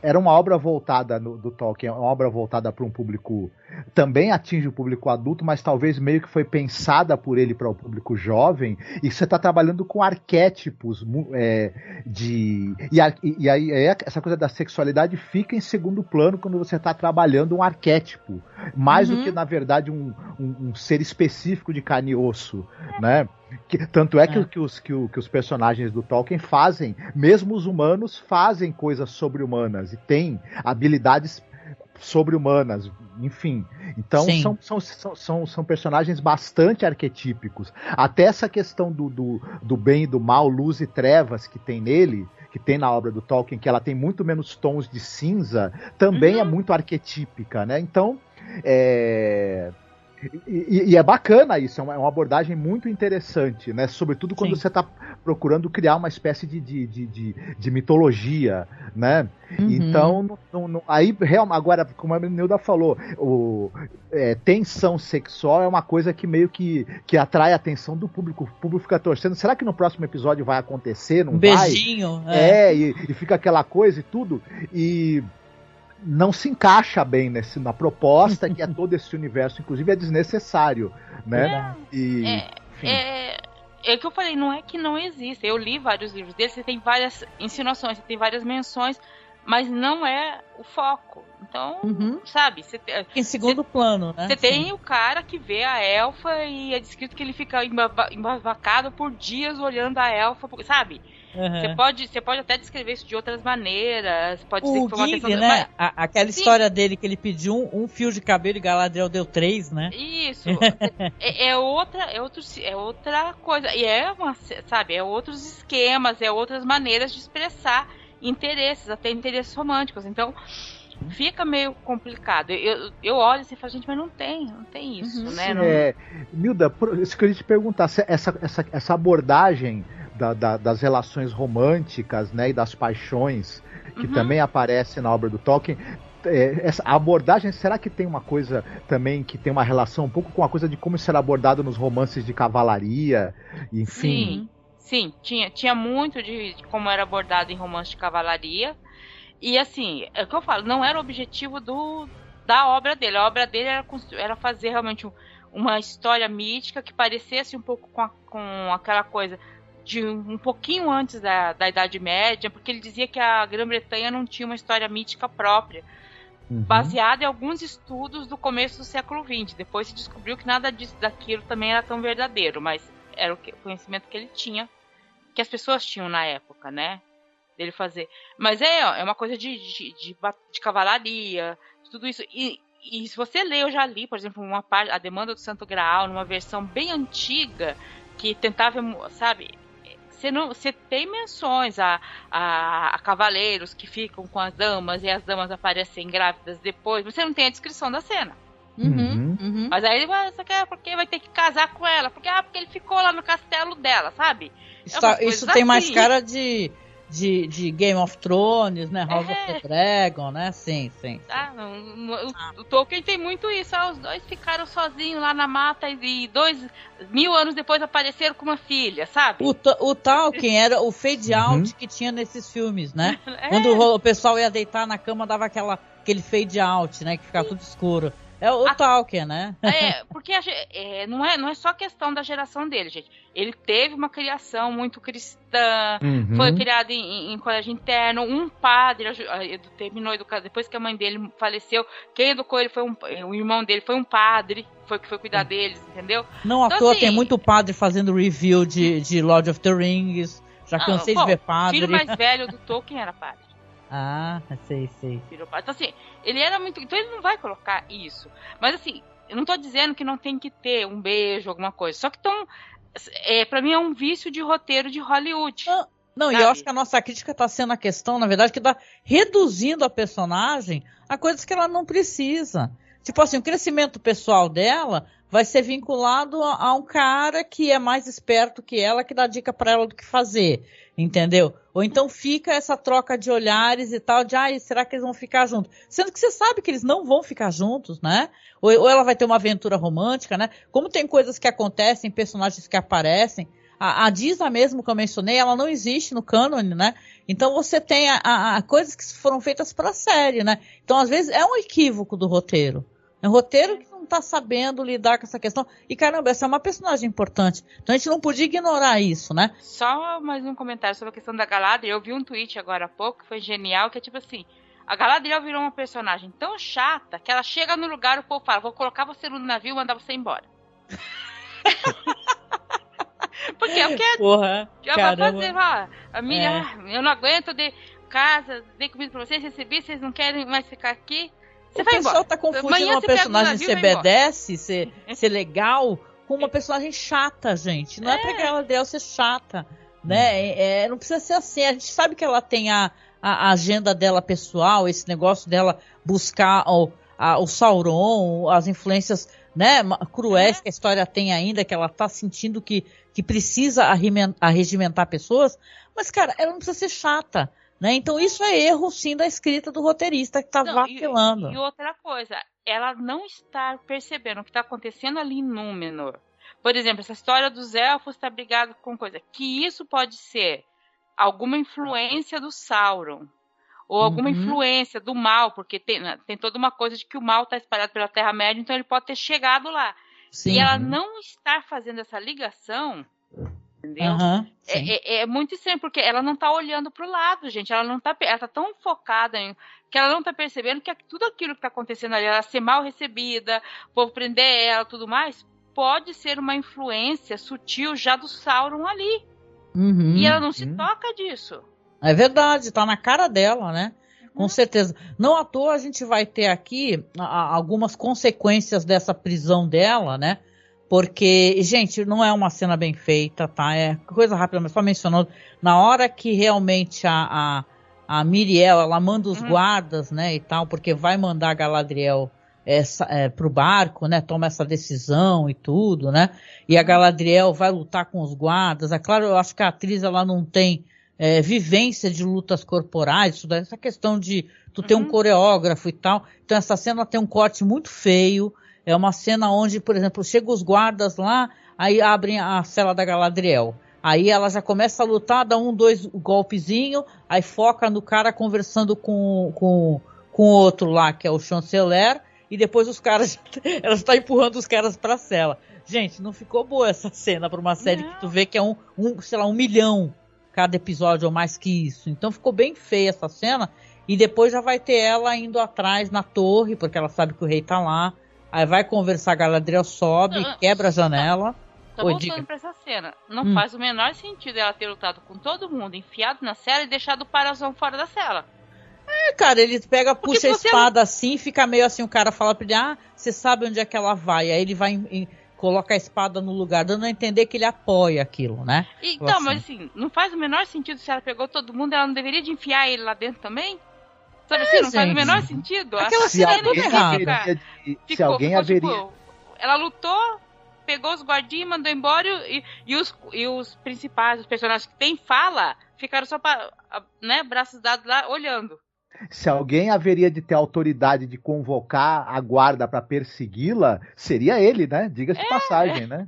Speaker 3: Era uma obra voltada no, do Tolkien, uma obra voltada para um público. Também atinge o público adulto, mas talvez meio que foi pensada por ele para o público jovem. E você está trabalhando com arquétipos é, de. E, e, aí essa coisa da sexualidade fica em segundo plano quando você está trabalhando um arquétipo. Mais uhum. do que, na verdade, um, um, um ser específico de carne e osso, né? Que, tanto é, é. Que, que, os, que, o, que, os personagens do Tolkien fazem, mesmo os humanos fazem coisas sobre-humanas e têm habilidades sobre-humanas, enfim. Então são, são, são, são, são, personagens bastante arquetípicos. Até essa questão do, do, do bem e do mal, luz e trevas que tem nele, que tem na obra do Tolkien, que ela tem muito menos tons de cinza, também é uhum. é muito arquetípica, né? Então, é, e, e, é bacana isso, é uma, é uma, abordagem muito interessante, né? Sobretudo quando Sim. você está procurando criar uma espécie de, de, de, de, de mitologia, né? Uhum. Então, não, não, aí, real, agora, como a Nilda falou, o, é, tensão sexual é uma coisa que meio que, que atrai a atenção do público. O público fica torcendo. Será que no próximo episódio vai acontecer? Não um
Speaker 1: vai? Beijinho.
Speaker 3: É, é e, e fica aquela coisa e tudo. E não se encaixa bem nesse, na proposta que é todo esse universo, inclusive é desnecessário, né?
Speaker 2: É, e, é, é, é, que eu falei, não é que não existe. Eu li vários livros dele, você tem várias insinuações, você tem várias menções, mas não é o foco. Então, uhum. sabe? Você,
Speaker 1: em segundo
Speaker 2: você,
Speaker 1: plano, né?
Speaker 2: Você tem o cara que vê a elfa e é descrito que ele fica embavacado por dias olhando a elfa, sabe? Uhum. Você, pode, você pode até descrever isso de outras maneiras. Pode
Speaker 1: o
Speaker 2: ser
Speaker 1: que foi uma questão né? Mas... A, aquela Sim. história dele que ele pediu um, um, fio de cabelo e Galadriel deu três, né?
Speaker 2: Isso. é, é, outra, é, outro, é outra coisa. E é uma, sabe, é outros esquemas, é outras maneiras de expressar interesses, até interesses românticos. Então, fica meio complicado. Eu, eu olho assim e falo, gente, mas não tem, não tem isso, uhum. né? Não...
Speaker 3: É, Milda, isso que eu ia te perguntar, essa, essa, essa abordagem da, da, das relações românticas, né, e das paixões que uhum. também aparece na obra do Tolkien. É, essa abordagem, será que tem uma coisa também que tem uma relação um pouco com a coisa de como isso era abordado nos romances de cavalaria, enfim?
Speaker 2: Sim, sim tinha, tinha muito de, de como era abordado em romances de cavalaria. E assim, é o que eu falo, não era o objetivo do, da obra dele. A obra dele era, era fazer realmente uma história mítica que parecesse um pouco com, a, com aquela coisa de um pouquinho antes da, da Idade Média, porque ele dizia que a Grã-Bretanha não tinha uma história mítica própria, uhum. baseada em alguns estudos do começo do século XX. Depois se descobriu que nada disso daquilo também era tão verdadeiro, mas era o conhecimento que ele tinha, que as pessoas tinham na época, né? Dele fazer. Mas é, é uma coisa de, de, de, de cavalaria, tudo isso. E, e se você lê, eu já li, por exemplo, uma parte, a Demanda do Santo Graal, numa versão bem antiga, que tentava, sabe, você, não, você tem menções a, a, a, cavaleiros que ficam com as damas e as damas aparecem grávidas depois. Você não tem a descrição da cena.
Speaker 1: Uhum, uhum. uhum.
Speaker 2: Mas aí você quer porque vai ter que casar com ela, porque ah, porque ele ficou lá no castelo dela, sabe?
Speaker 1: Isso, é tá, isso tem assim. mais cara de de, de Game of Thrones, né? House é. of the Dragon, né? Sim, sim.
Speaker 2: Ah, não, no, ah. O, Tolkien tem muito isso. Ah, os dois ficaram sozinhos lá na mata e dois mil anos depois apareceram com uma filha, sabe?
Speaker 1: O, o Tolkien era o fade uhum. out uhum. que tinha nesses filmes, né? É. Quando o, o, pessoal ia deitar na cama, dava aquela, aquele fade out, né? Que ficava tudo escuro. É o a... Tolkien, né?
Speaker 2: É, porque a, é, não, é, não é só questão da geração dele, gente. Ele teve uma criação muito cristã, uhum. foi criado em, em, colégio interno, um padre terminou educado depois que a mãe dele faleceu. Quem educou ele foi um, o irmão dele foi um padre, foi que foi cuidar uhum. deles, entendeu?
Speaker 1: Não então, à toa assim, tem muito padre fazendo review de, de Lord of the Rings. Já ah, cansei ah, bom, de ver padre.
Speaker 2: O filho mais velho do Tolkien era padre.
Speaker 1: Ah, sei, sei.
Speaker 2: Então, assim, ele era muito. Então ele não vai colocar isso. Mas assim, eu não tô dizendo que não tem que ter um beijo, alguma coisa. Só que tão. É, pra mim é um vício de roteiro de Hollywood.
Speaker 1: Não, não e eu acho que a nossa crítica tá sendo a questão, na verdade, que tá reduzindo a personagem a coisas que ela não precisa. Tipo assim, o crescimento pessoal dela vai ser vinculado a, a um cara que é mais esperto que ela, que dá dica para ela do que fazer entendeu? Ou então fica essa troca de olhares e tal, de, ah, será que eles vão ficar juntos? Sendo que você sabe que eles não vão ficar juntos, né? Ou, ou ela vai ter uma aventura romântica, né? Como tem coisas que acontecem, personagens que aparecem, a, a Disa mesmo que eu mencionei, ela não existe no cânone, né? Então você tem a, a, a coisas que foram feitas para a série, né? Então às vezes é um equívoco do roteiro. É um roteiro que não tá sabendo lidar com essa questão. E caramba, essa é uma personagem importante. Então a gente não podia ignorar isso, né?
Speaker 2: Só mais um comentário sobre a questão da Galadriel. Eu vi um tweet agora há pouco que foi genial, que é tipo assim. A Galadriel virou uma personagem tão chata que ela chega no lugar e o povo fala: vou colocar você no navio e mandar você embora. Porque eu quero.
Speaker 1: Porra,
Speaker 2: eu
Speaker 1: caramba.
Speaker 2: fazer, ó, a minha, é. eu não aguento de casa, dei comida pra vocês, recebi, vocês não querem mais ficar aqui.
Speaker 1: Você o pessoal embora. tá confundindo uma personagem ser B10, ser, ser legal, com uma personagem chata, gente. Não é, é pra Galadriel ser chata, né? É, é, não precisa ser assim. A gente sabe que ela tem a, a agenda dela pessoal, esse negócio dela buscar o, a, o Sauron, as influências né, cruéis é. que a história tem ainda, que ela tá sentindo que, que precisa arregimentar pessoas. Mas, cara, ela não precisa ser chata. Né? Então isso é erro sim da escrita do roteirista que está vacilando.
Speaker 2: E, e, outra coisa, ela não está percebendo o que está acontecendo ali em Númenor. Por exemplo, essa história dos elfos está brigado com coisa. Que isso pode ser alguma influência do Sauron. Ou alguma uhum. influência do mal, porque tem, né, tem toda uma coisa de que o mal está espalhado pela Terra-média, então ele pode ter chegado lá. Sim. E ela não está fazendo essa ligação entendeu? Uhum, é, é, é, muito estranho, porque ela não tá olhando pro lado, gente. Ela não tá. Ela tá tão focada em. que ela não tá percebendo que tudo aquilo que tá acontecendo ali, ela ser mal recebida, o povo prender ela tudo mais, pode ser uma influência sutil já do Sauron ali. Uhum, e ela não se toca disso.
Speaker 1: É verdade, tá na cara dela, né? Com uhum. certeza. Não à toa a gente vai ter aqui algumas consequências dessa prisão dela, né? Porque, gente, não é uma cena bem feita, tá? É coisa rápida, mas só mencionando. Na hora que realmente a, a, a Miriel, ela manda os uhum. guardas, né, e tal, porque vai mandar a Galadriel essa, é, pro barco, né? Toma essa decisão e tudo, né? E a Galadriel vai lutar com os guardas. É claro, eu acho que a atriz ela não tem é, vivência de lutas corporais, isso essa questão de tu ter um uhum. coreógrafo e tal. Então essa cena tem um corte muito feio. É uma cena onde, por exemplo, chegam os guardas lá, aí abrem a cela da Galadriel. Aí ela já começa a lutar, dá um, dois golpezinho, aí foca no cara conversando com, com, com o outro lá, que é o chanceler, e depois os caras, ela está empurrando os caras pra cela. Gente, não ficou boa essa cena pra uma série não. que tu vê que é um, um, sei lá, um milhão cada episódio ou mais que isso. Então ficou bem feia essa cena. E depois já vai ter ela indo atrás na torre, porque ela sabe que o rei tá lá. Aí vai conversar, Galadriel sobe, não, quebra a janela.
Speaker 2: Tô voltando diga. pra essa cena. Não hum. faz o menor sentido ela ter lutado com todo mundo enfiado na cela e deixado o Parazão fora da cela.
Speaker 1: É, cara, ele pega, Porque puxa a espada não... assim, fica meio assim, o cara fala pra ele, ah, você sabe onde é que ela vai. Aí ele vai em, em, coloca a espada no lugar, dando a entender que ele apoia aquilo, né?
Speaker 2: Então, assim. mas assim, não faz o menor sentido se ela pegou todo mundo, ela não deveria de enfiar ele lá dentro também? Sabe é, assim, não gente. faz o menor sentido?
Speaker 1: Aquela cena é toda errada.
Speaker 3: Se alguém ficou, haveria... Tipo,
Speaker 2: ela lutou, pegou os guardinhas, mandou embora e, e, os, e os principais, os personagens que tem fala, ficaram só para né, braços dados lá olhando.
Speaker 3: Se alguém haveria de ter autoridade de convocar a guarda para persegui-la, seria ele, né? Diga-se é, passagem, né?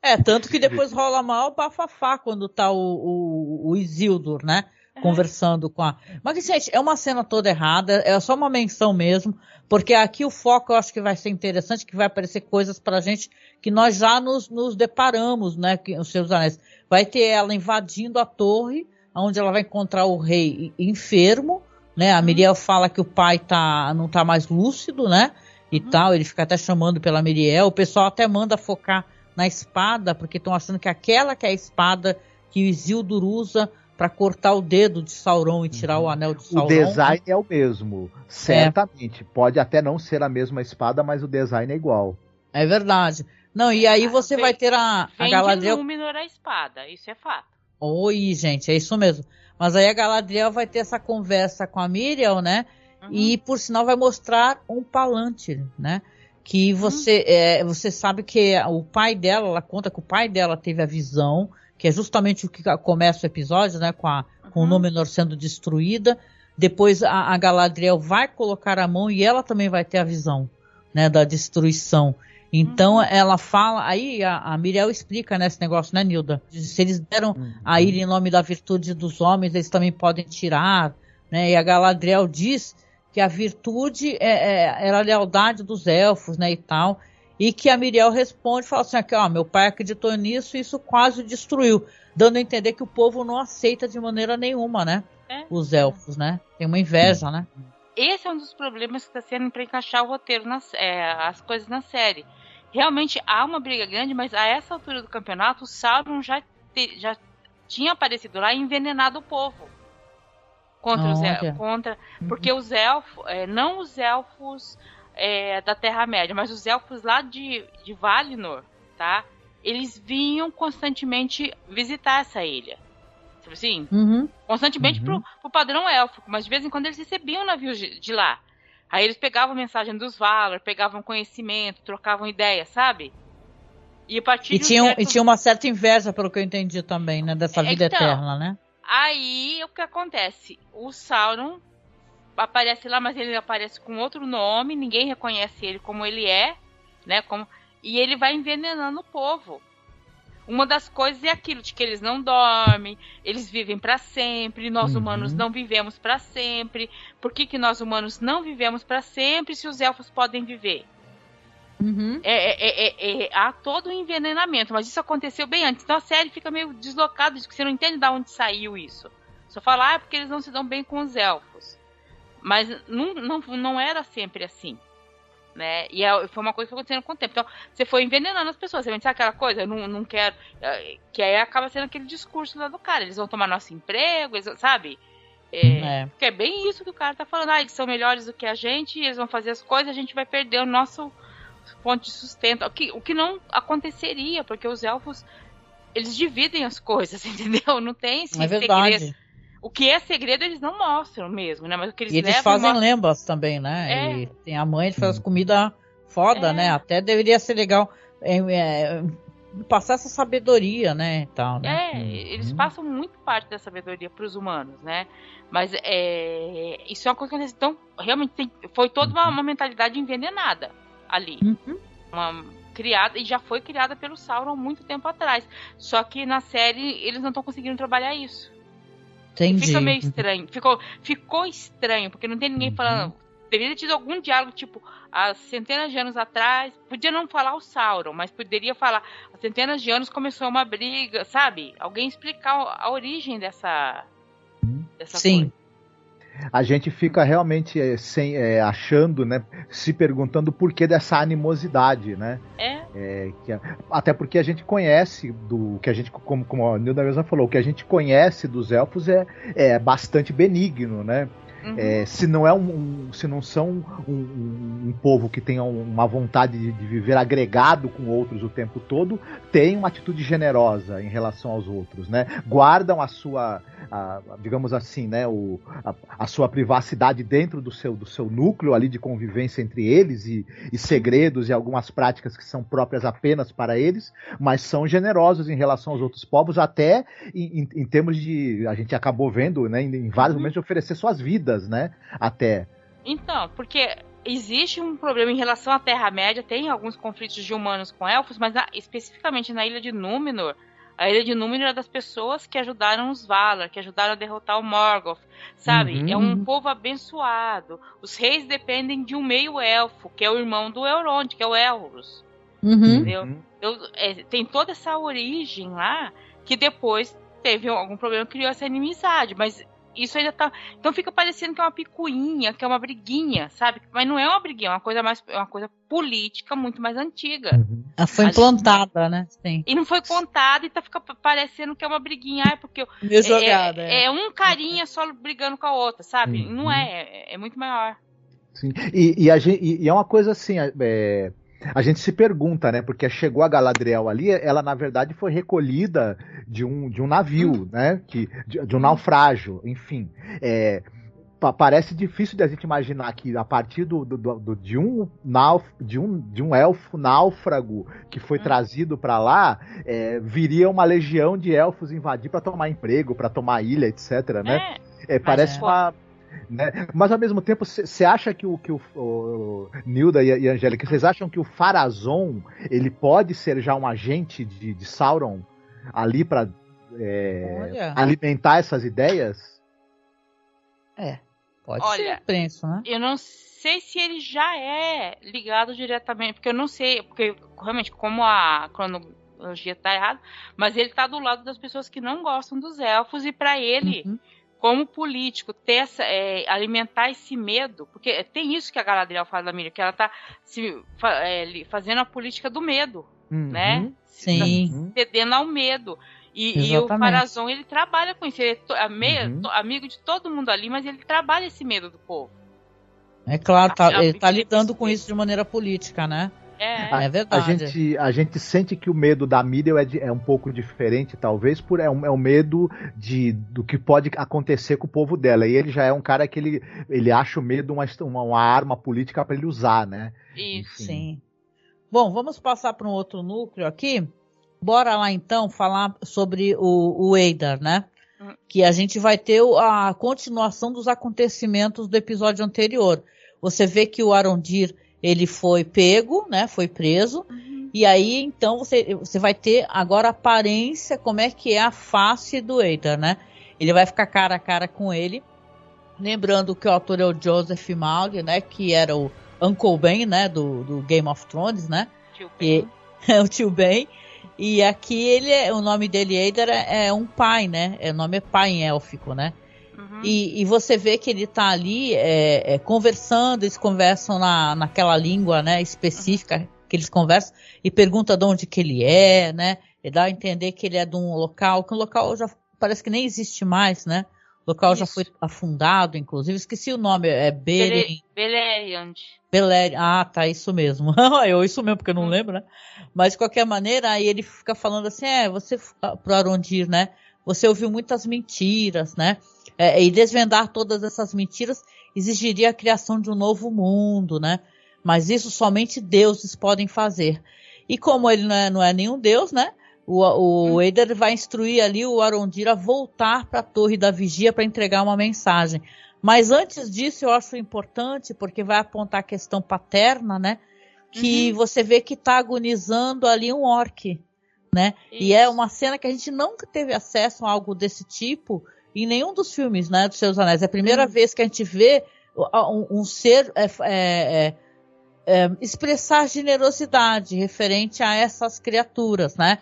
Speaker 1: É, tanto que depois rola mal bafafá quando tá o, o, o Isildur, né? Conversando com a. Mas, gente, é uma cena toda errada, é só uma menção mesmo, porque aqui o foco eu acho que vai ser interessante, que vai aparecer coisas pra gente que nós já nos, nos deparamos, né? Que, os seus anéis. Vai ter ela invadindo a torre, onde ela vai encontrar o rei enfermo, né? A uhum. Miriel fala que o pai tá, não tá mais lúcido, né? E uhum. tal, ele fica até chamando pela Miriel. O pessoal até manda focar na espada, porque estão achando que aquela que é a espada que o Isildur usa para cortar o dedo de Sauron e tirar uhum. o anel de Sauron.
Speaker 3: O design é o mesmo, certamente. É. Pode até não ser a mesma espada, mas o design é igual.
Speaker 1: É verdade. Não, e aí você vai ter a, a Galadriel...
Speaker 2: Númenor a espada, isso é fato.
Speaker 1: Oi, gente, é isso mesmo. Mas aí a Galadriel vai ter essa conversa com a Miriel, né? Uhum. E por sinal vai mostrar um Palantir, né? Que uhum. você, uhum. é, você sabe que o pai dela, ela conta que o pai dela teve a visão, que é justamente o que começa o episódio, né? Com, a, uhum. com o. Númenor sendo destruída. Depois a, a Galadriel vai colocar a mão e ela também vai ter a visão, né? Da destruição. Então uhum. ela fala, aí a, a Miriel explica nesse né, negócio, né, Nilda? Se eles deram uhum. a ilha em nome da virtude dos homens, eles também podem tirar, né? E a Galadriel diz que a virtude é, é, era a lealdade dos elfos, né, e tal. E que a Miriel responde, fala assim, aqui, ó, meu pai acreditou nisso e isso quase destruiu, dando a entender que o povo não aceita de maneira nenhuma, né? É. Os elfos, né? Tem uma inveja, né?
Speaker 2: Esse é um dos problemas que está sendo para encaixar o roteiro, nas, é, as coisas na série realmente há uma briga grande, mas a essa altura do campeonato, o Sauron já, te, já tinha aparecido lá e envenenado o povo. Contra os elfos. Contra, uhum. Porque os elfos, é, não os elfos é, da Terra-média, mas os elfos lá de, de Valinor, tá? Eles vinham constantemente visitar essa ilha. Tipo assim, uhum. constantemente uhum. Pro, pro padrão élfico, mas de vez em quando eles recebiam navios de, de lá. Aí eles pegavam a mensagem dos Valar, pegavam conhecimento, trocavam ideias, sabe?
Speaker 1: E a partir e, tinham, certo... e tinha uma certa inveja, pelo que eu entendi também, né? Dessa vida então, eterna, né?
Speaker 2: Aí o que acontece? O Sauron aparece lá, mas ele aparece com outro nome, ninguém reconhece ele como ele é, né? Como, e ele vai envenenando o povo. Uma das coisas é aquilo de que eles não dormem, eles vivem para sempre, nós uhum. humanos não vivemos para sempre. Por que, que nós humanos não vivemos para sempre se os elfos podem viver? Uhum. É, é, é, é, há todo um envenenamento, mas isso aconteceu bem antes. Então a série fica meio deslocada, de que você não entende de onde saiu isso. Só falar ah, é porque eles não se dão bem com os elfos. Mas não, não, não era sempre assim né? E é, foi uma coisa que foi acontecendo com o tempo. Então, você foi envenenando as pessoas. Você vai dizer aquela coisa, eu não, não quero. É, que aí acaba sendo aquele discurso lá do cara. Eles vão tomar nosso emprego, eles, sabe? É, é. Porque é bem isso que o cara tá falando. Ah, eles são melhores do que a gente, eles vão fazer as coisas, a gente vai perder o nosso ponto de sustento. O que, o que não aconteceria, porque os elfos eles dividem as coisas, entendeu? Não tem esse
Speaker 1: é verdade.
Speaker 2: O que é segredo eles não mostram mesmo, né? Mas o que eles
Speaker 1: E eles fazem mostram... lembas também, né? É. E tem a mãe que faz comida foda, é. né? Até deveria ser legal é, é, passar essa sabedoria, né? Tal,
Speaker 2: né? É, eles uhum. passam muito parte da sabedoria para os humanos, né? Mas é, isso é uma coisa que eles então realmente tem, foi toda uma, uhum. uma mentalidade envenenada ali. Uhum. Uma, criada e já foi criada pelo Sauron muito tempo atrás. Só que na série eles não estão conseguindo trabalhar isso. Entendi. Fica meio estranho. Ficou, ficou estranho, porque não tem ninguém uhum. falando. Deveria ter tido algum diálogo, tipo, há centenas de anos atrás. Podia não falar o Sauron, mas poderia falar. Há centenas de anos começou uma briga, sabe? Alguém explicar a origem dessa.
Speaker 1: dessa Sim. Coisa
Speaker 3: a gente fica realmente é, sem, é, achando, né, se perguntando o porquê dessa animosidade, né?
Speaker 2: É.
Speaker 3: é que, até porque a gente conhece do que a gente, como, como a Nilda mesma falou, o que a gente conhece dos elfos é, é bastante benigno, né? Uhum. É, se não é um, um se não são um, um, um, povo que tenha uma vontade de, de, viver agregado com outros o tempo todo, tem uma atitude generosa em relação aos outros, né? Guardam a sua, a, digamos assim, né, o, a, a, sua privacidade dentro do seu, do seu núcleo ali de convivência entre eles e, e segredos e algumas práticas que são próprias apenas para eles, mas são generosos em relação aos outros povos, até em, em, em termos de a gente acabou vendo, né, em, em vários uhum. momentos de oferecer suas vidas vidas, né? Até.
Speaker 2: Então, porque existe um problema em relação à Terra-média, tem alguns conflitos de humanos com elfos, mas na, especificamente na ilha de Númenor, a ilha de Númenor é das pessoas que ajudaram os Valar, que ajudaram a derrotar o Morgoth, sabe? Uhum. É um povo abençoado. Os reis dependem de um meio-elfo, que é o irmão do Elrond, que é o Elros. Uhum. Entendeu? Então, é, tem toda essa origem lá, que depois teve algum problema, criou essa inimizade, mas isso ainda tá. Então fica parecendo que é uma picuinha, que é uma briguinha, sabe? Mas não é uma briguinha, é uma coisa mais. É uma coisa política muito mais antiga.
Speaker 1: Uhum. Ela foi implantada, né? Sim.
Speaker 2: E não foi contada e tá fica parecendo que é uma briguinha. Ah, porque.
Speaker 1: É, jogada.
Speaker 2: É, é, é, um carinha só brigando com a outra, sabe? Uhum. Não é, é, é, muito maior.
Speaker 3: Sim. E, e, a gente, e, é uma coisa assim. É a gente se pergunta, né? Porque chegou a Galadriel ali, ela na verdade foi recolhida de um, de um navio, né? Que, de, de um naufrágio, enfim. É, parece difícil de a gente imaginar que a partir do, do, do, de, um nauf, de, um, de um elfo náufrago que foi hum. trazido para lá, é, viria uma legião de elfos invadir para tomar emprego, para tomar ilha, etc. Né? É, é parece é. uma né? Mas ao mesmo tempo, você acha que o, que o, o Nilda e, e Angélica, vocês acham que o Farazon ele pode ser já um agente de, de Sauron ali para é, alimentar essas ideias?
Speaker 1: É, pode Olha, ser, penso, né?
Speaker 2: Eu não sei se ele já é ligado diretamente, porque eu não sei, porque realmente como a cronologia tá errada, mas ele tá do lado das pessoas que não gostam dos elfos e para ele uhum como político, ter essa, é, alimentar esse medo, porque tem isso que a Galadriel fala da Miriam, que ela está se, é, fazendo a política do medo, uhum, né?
Speaker 1: Sim.
Speaker 2: Tá cedendo ao medo. E, e, o Farazon, ele trabalha com isso, ele é uhum. amigo de todo mundo ali, mas ele trabalha esse medo do povo.
Speaker 1: É claro, tá, ele está lidando com isso de maneira política, né?
Speaker 2: É,
Speaker 1: é verdade.
Speaker 3: A gente, a gente sente que o medo da Miriam é, de, é um pouco diferente, talvez, por é um, é um medo de, do que pode acontecer com o povo dela. E ele já é um cara que ele, ele acha o medo uma, uma, uma arma política para ele usar, né?
Speaker 2: Isso.
Speaker 1: Sim. Bom, vamos passar para um outro núcleo aqui. Bora lá então falar sobre o, o Eidar, né? Hum. Que a gente vai ter a continuação dos acontecimentos do episódio anterior. Você vê que o Arondir ele foi pego, né? Foi preso. Uhum. E aí, então, você, você vai ter agora a aparência, como é que é a face do Eiter, né? Ele vai ficar cara a cara com ele. Lembrando que o autor é o Joseph Maury, né? Que era o Uncle Ben, né? Do, do Game of Thrones, né?
Speaker 2: Tio ben.
Speaker 1: E, é o tio Ben. E aqui ele é, o nome dele Eider é, é um pai, né? É, o nome é pai em élfico, né? Uhum. E, e, você vê que ele está ali é, é, conversando, eles conversam na, naquela língua né, específica uhum. que eles conversam e pergunta de onde que ele é, né? E dá a entender que ele é de um local, que o local já parece que nem existe mais, né? O local Isso. já foi afundado, inclusive. Esqueci o nome, é Beleriand. Beleriand. Ah, tá, isso mesmo. eu isso mesmo, porque eu não uhum. lembro, né? Mas de qualquer maneira, aí ele fica falando assim, é, você, pro Arondir, né? Você ouviu muitas mentiras, né? É, e desvendar todas essas mentiras exigiria a criação de um novo mundo, né? Mas isso somente deuses podem fazer. E como ele não é, não é nenhum deus, né? O, o hum. Eider vai instruir ali o Arondir a voltar para a Torre da Vigia para entregar uma mensagem. Mas antes disso, eu acho importante, porque vai apontar a questão paterna, né? Que uhum. você vê que está agonizando ali um orc, né? Isso. E é uma cena que a gente nunca teve acesso a algo desse tipo em nenhum dos filmes, né? Dos Seus Anéis. É a primeira vez que a gente vê um, um ser é, é, é, é, expressar generosidade referente a essas criaturas, né?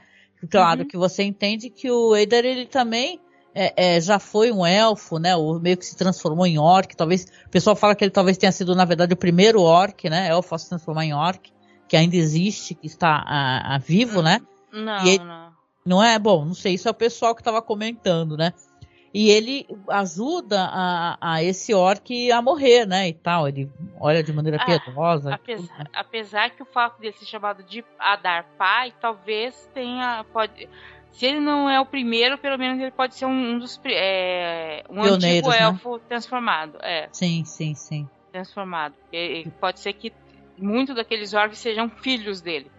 Speaker 1: Claro uhum. que você entende que o Eider ele também é, já foi um elfo, né? O meio que se transformou em orc. Talvez o pessoal fala que ele talvez tenha sido na verdade o primeiro orc, né? Elfo a se transformar em orc, que ainda existe, que está a, a vivo, né?
Speaker 2: Não, ele, não.
Speaker 1: Não é bom. Não sei. Isso é o pessoal que estava comentando, né? E ele ajuda a, a, esse orc a morrer, né? E tal. Ele olha de maneira ah, piedosa.
Speaker 2: Apesar, apesar, que o fato dele ser chamado de Adar Pai, talvez tenha. Pode, se ele não é o primeiro, pelo menos ele pode ser um, um dos. É, um Pioneiros, antigo né? elfo né? transformado. É.
Speaker 1: Sim, sim, sim.
Speaker 2: Transformado. E, pode ser que muitos daqueles orcs sejam filhos dele.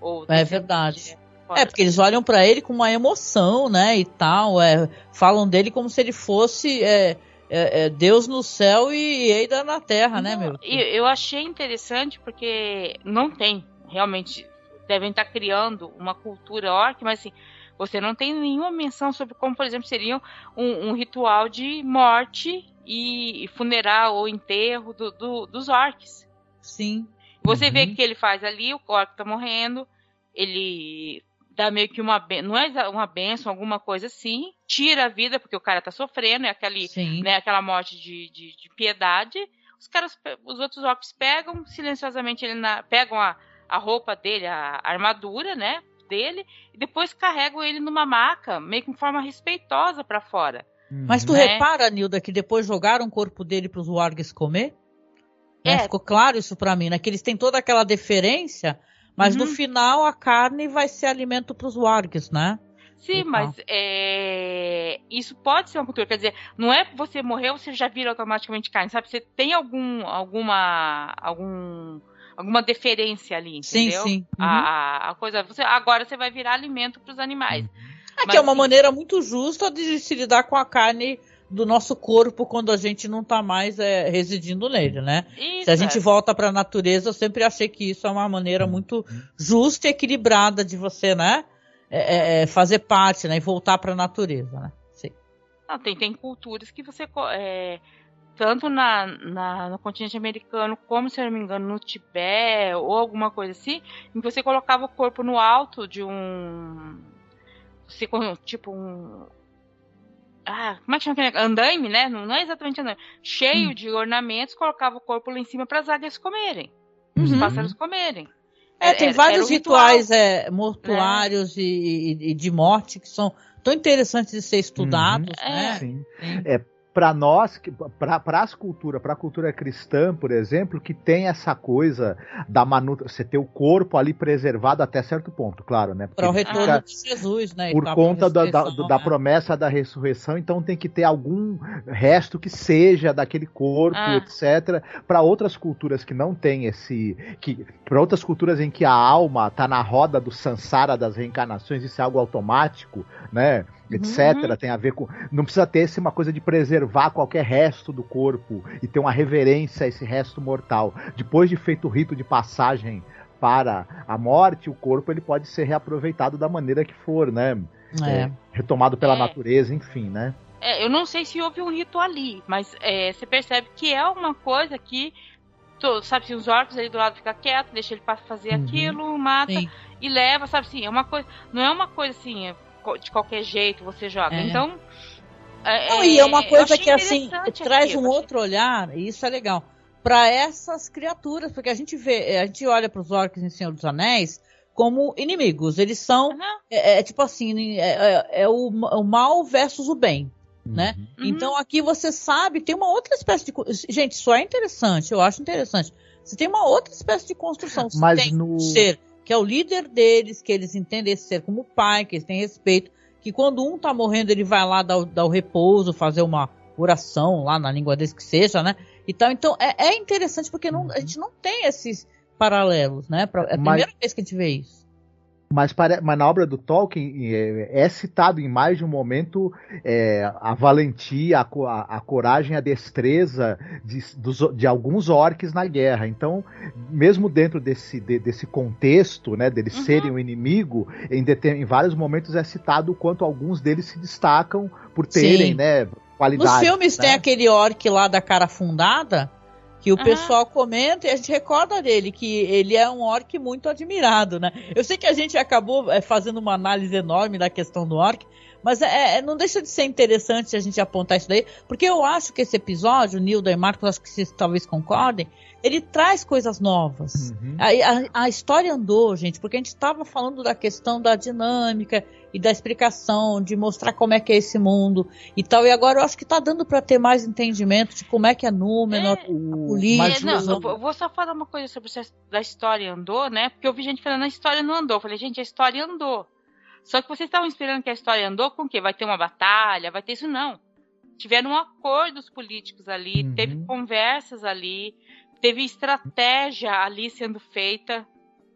Speaker 1: Ou é verdade. É, porque eles olham para ele com uma emoção, né, e tal, é, falam dele como se ele fosse é, é, é Deus no céu e Eida na terra, né, não, né, meu?
Speaker 2: Eu achei interessante porque não tem, realmente, devem estar criando uma cultura orc, mas assim, você não tem nenhuma menção sobre como, por exemplo, seria um, um ritual de morte e, funeral ou enterro do, do, dos orcs.
Speaker 1: Sim.
Speaker 2: Você uhum. vê que ele faz ali, o orc tá morrendo, ele dá meio que uma não é uma benção, alguma coisa assim, tira a vida porque o cara tá sofrendo, é aquele, né, aquela morte de, de, de, piedade. Os caras, os outros orcs pegam silenciosamente ele na, pegam a, a roupa dele, a, a armadura, né, dele e depois carregam ele numa maca, meio que de forma respeitosa para fora.
Speaker 1: Mas tu né? repara, Nilda, que depois jogaram o corpo dele para os wargs comer? Né? É. Né? Ficou claro isso para mim, né? Que eles têm toda aquela deferência mas uhum. no final a carne vai ser alimento para os wargs, né?
Speaker 2: Sim, então. mas é... isso pode ser uma cultura. Quer dizer, não é você morrer, você já vira automaticamente carne, sabe? Você tem algum, alguma, algum, alguma deferência ali, entendeu?
Speaker 1: Sim, sim.
Speaker 2: Uhum. A, a, coisa, você, agora você vai virar alimento para os animais. Uhum.
Speaker 1: É que é uma sim. maneira muito justa de se lidar com a carne do nosso corpo quando a gente não está mais é, residindo nele, né? Isso, Se a gente volta para a natureza, eu sempre achei que isso é uma maneira muito justa e equilibrada de você, né? É, é, é fazer parte, né? E voltar para a natureza, né? Sim.
Speaker 2: Não, tem, tem culturas que você é, tanto na, na, no continente americano como, se eu não me engano, no Tibete ou alguma coisa assim, em que você colocava o corpo no alto de um. Tipo um, ah, como é que chama aquele andaime, né? Não, não é exatamente andaime. Cheio hum. de ornamentos, colocava o corpo lá em cima para as águias comerem. Uhum. Os pássaros comerem.
Speaker 1: É, tem era, vários era rituais é, mortuários é. E, e, de morte que são tão interessantes de ser estudados, uhum. né?
Speaker 3: É. Sim. É, para nós, para as culturas, para a cultura cristã, por exemplo, que tem essa coisa da manutenção, você ter o corpo ali preservado até certo ponto, claro, né?
Speaker 1: Para o retorno de Jesus, né?
Speaker 3: Por conta da, da, da, promessa da ressurreição, então tem que ter algum resto que seja daquele corpo, ah. etc. Para outras culturas que não tem esse, que para outras culturas em que a alma está na roda do sansara das reencarnações, isso é algo automático, né? Etc. Uhum. Tem a ver com. Não precisa ter esse uma coisa de preservar qualquer resto do corpo e ter uma reverência a esse resto mortal. Depois de feito o rito de passagem para a morte, o corpo ele pode ser reaproveitado da maneira que for, né? É. É, retomado pela é. natureza, enfim, né?
Speaker 2: É, eu não sei se houve um rito ali, mas é, você percebe que é uma coisa que sabe assim, os orcos ali do lado fica quieto, deixa ele fazer uhum. aquilo, mata Sim. e leva, sabe assim, é uma coisa, não é uma coisa assim, de qualquer jeito você joga. É. Então.
Speaker 1: É, Não, e é uma coisa que assim traz um outro olhar, e isso é legal, para essas criaturas, porque a gente vê, a gente olha para os orcs em Senhor dos Anéis como inimigos. Eles são uhum. é, é, tipo assim, é, é, é o, o, mal versus o bem. Né? Uhum. Então aqui você sabe, tem uma outra espécie de. Gente, isso é interessante, eu acho interessante. Você tem uma outra espécie de construção. Você
Speaker 3: Mas no...
Speaker 1: um ser que é o líder deles, que eles entendem esse ser como pai, que eles têm respeito, que quando um tá morrendo ele vai lá dar, dar o repouso, fazer uma, coração lá na língua deles que seja, né? E tal. Então é, é interessante porque não, a gente não tem esses paralelos, né? Pra, é a primeira Mas... vez que a gente vê isso.
Speaker 3: Mas, para, mas, na obra do Tolkien é, é, citado em mais de um momento é, a valentia, a, a, a, coragem, a destreza de, dos, de, alguns orcs na guerra. Então, mesmo dentro desse, de, desse contexto, né, deles uhum. serem o um inimigo, em, em, vários momentos é citado o quanto alguns deles se destacam por terem né, qualidades.
Speaker 1: Nos filmes né? tem aquele orc lá da cara fundada que o uhum. pessoal comenta e a gente recorda dele, que ele é um orc muito admirado, né? Eu sei que a gente acabou é, fazendo uma análise enorme da questão do orc, mas é, é, não deixa de ser interessante a gente apontar isso daí, porque eu acho que esse episódio, Nilda e Marcos, acho que vocês talvez concordem, ele traz coisas novas. Uhum. A, a, a, história andou, gente, porque a gente estava falando da questão da dinâmica e da explicação, de mostrar como é que é esse mundo e tal. E agora eu acho que está dando para ter mais entendimento de como é que é Númenor, é, a política.
Speaker 2: É, não, eu vou só falar uma coisa sobre se a história andou, né? Porque eu vi gente falando a história não andou. Eu falei, gente, a história andou. Só que vocês estavam esperando que a história andou com o quê? Vai ter uma batalha, vai ter isso? Não. Tiveram acordos políticos ali, uhum. teve conversas ali, teve estratégia ali sendo feita,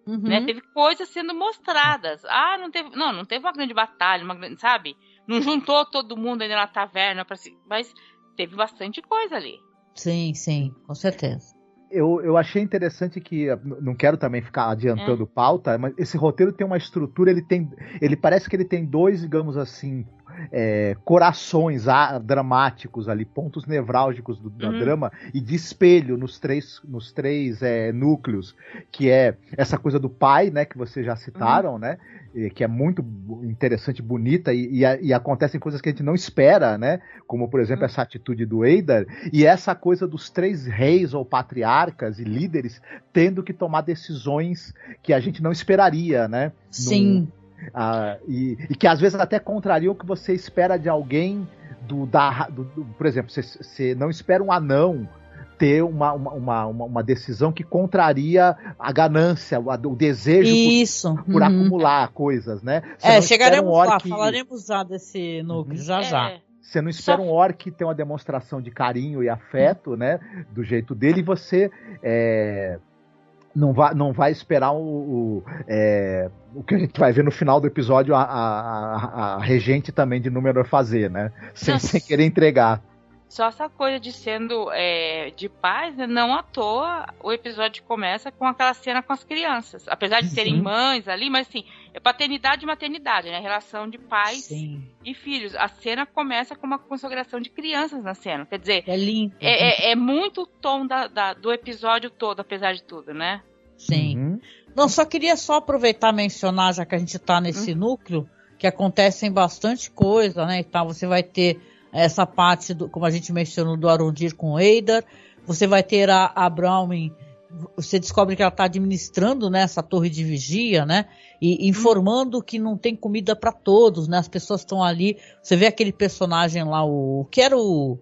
Speaker 2: uhum. né? Teve coisas sendo mostradas. Ah, não teve, não, não teve uma grande batalha, uma grande, sabe? Não juntou todo mundo ali na taverna para mas teve bastante coisa ali.
Speaker 1: Sim, sim, com certeza.
Speaker 3: Eu, eu achei interessante que não quero também ficar adiantando é. pauta, mas esse roteiro tem uma estrutura, ele tem, ele parece que ele tem dois, digamos assim, é, corações ah, dramáticos ali, pontos nevrálgicos do, da uhum. drama e de espelho nos três, nos três é, núcleos, que é essa coisa do pai, né, que vocês já citaram, uhum. né, que é muito interessante, bonita e, e, e, acontecem coisas que a gente não espera, né, como por exemplo uhum. essa atitude do Eidar e essa coisa dos três reis ou patriarcas e líderes tendo que tomar decisões que a gente não esperaria, né?
Speaker 1: Sim.
Speaker 3: Ah, e, e, que às vezes até contrariam o que você espera de alguém do, da, do, do por exemplo, você, você, não espera um anão ter uma, uma, uma, uma, decisão que contraria a ganância, o, o desejo
Speaker 1: Isso.
Speaker 3: por, por uhum. acumular coisas, né?
Speaker 1: Você é, chegaremos um orc... lá, falaremos já desse núcleo, uhum. já já.
Speaker 3: É. Você não espera Só... um orc ter uma demonstração de carinho e afeto, né? Do jeito dele, e você é, não vai, não vai esperar o, o, é, o, que a gente vai ver no final do episódio a, a, a regente também de Númenor fazer, né? Sem, sem querer entregar.
Speaker 2: Só essa coisa de sendo é, de paz, né? não à toa o episódio começa com aquela cena com as crianças. Apesar de terem mães ali, mas assim, é paternidade e maternidade, né? Relação de pais Sim. e filhos. A cena começa com uma consagração de crianças na cena. Quer dizer,
Speaker 1: é lindo.
Speaker 2: É, é, é muito o tom da, da, do episódio todo, apesar de tudo, né?
Speaker 1: Sim. Uhum. Não, só queria só aproveitar e mencionar, já que a gente está nesse uhum. núcleo, que acontecem bastante coisa, né? E tal, você vai ter essa parte, do, como a gente mencionou, do Arondir com o Eider. Você vai ter a, a Browning, você descobre que ela está administrando né, essa torre de vigia, né? E informando que não tem comida para todos, né? As pessoas estão ali. Você vê aquele personagem lá, o que era o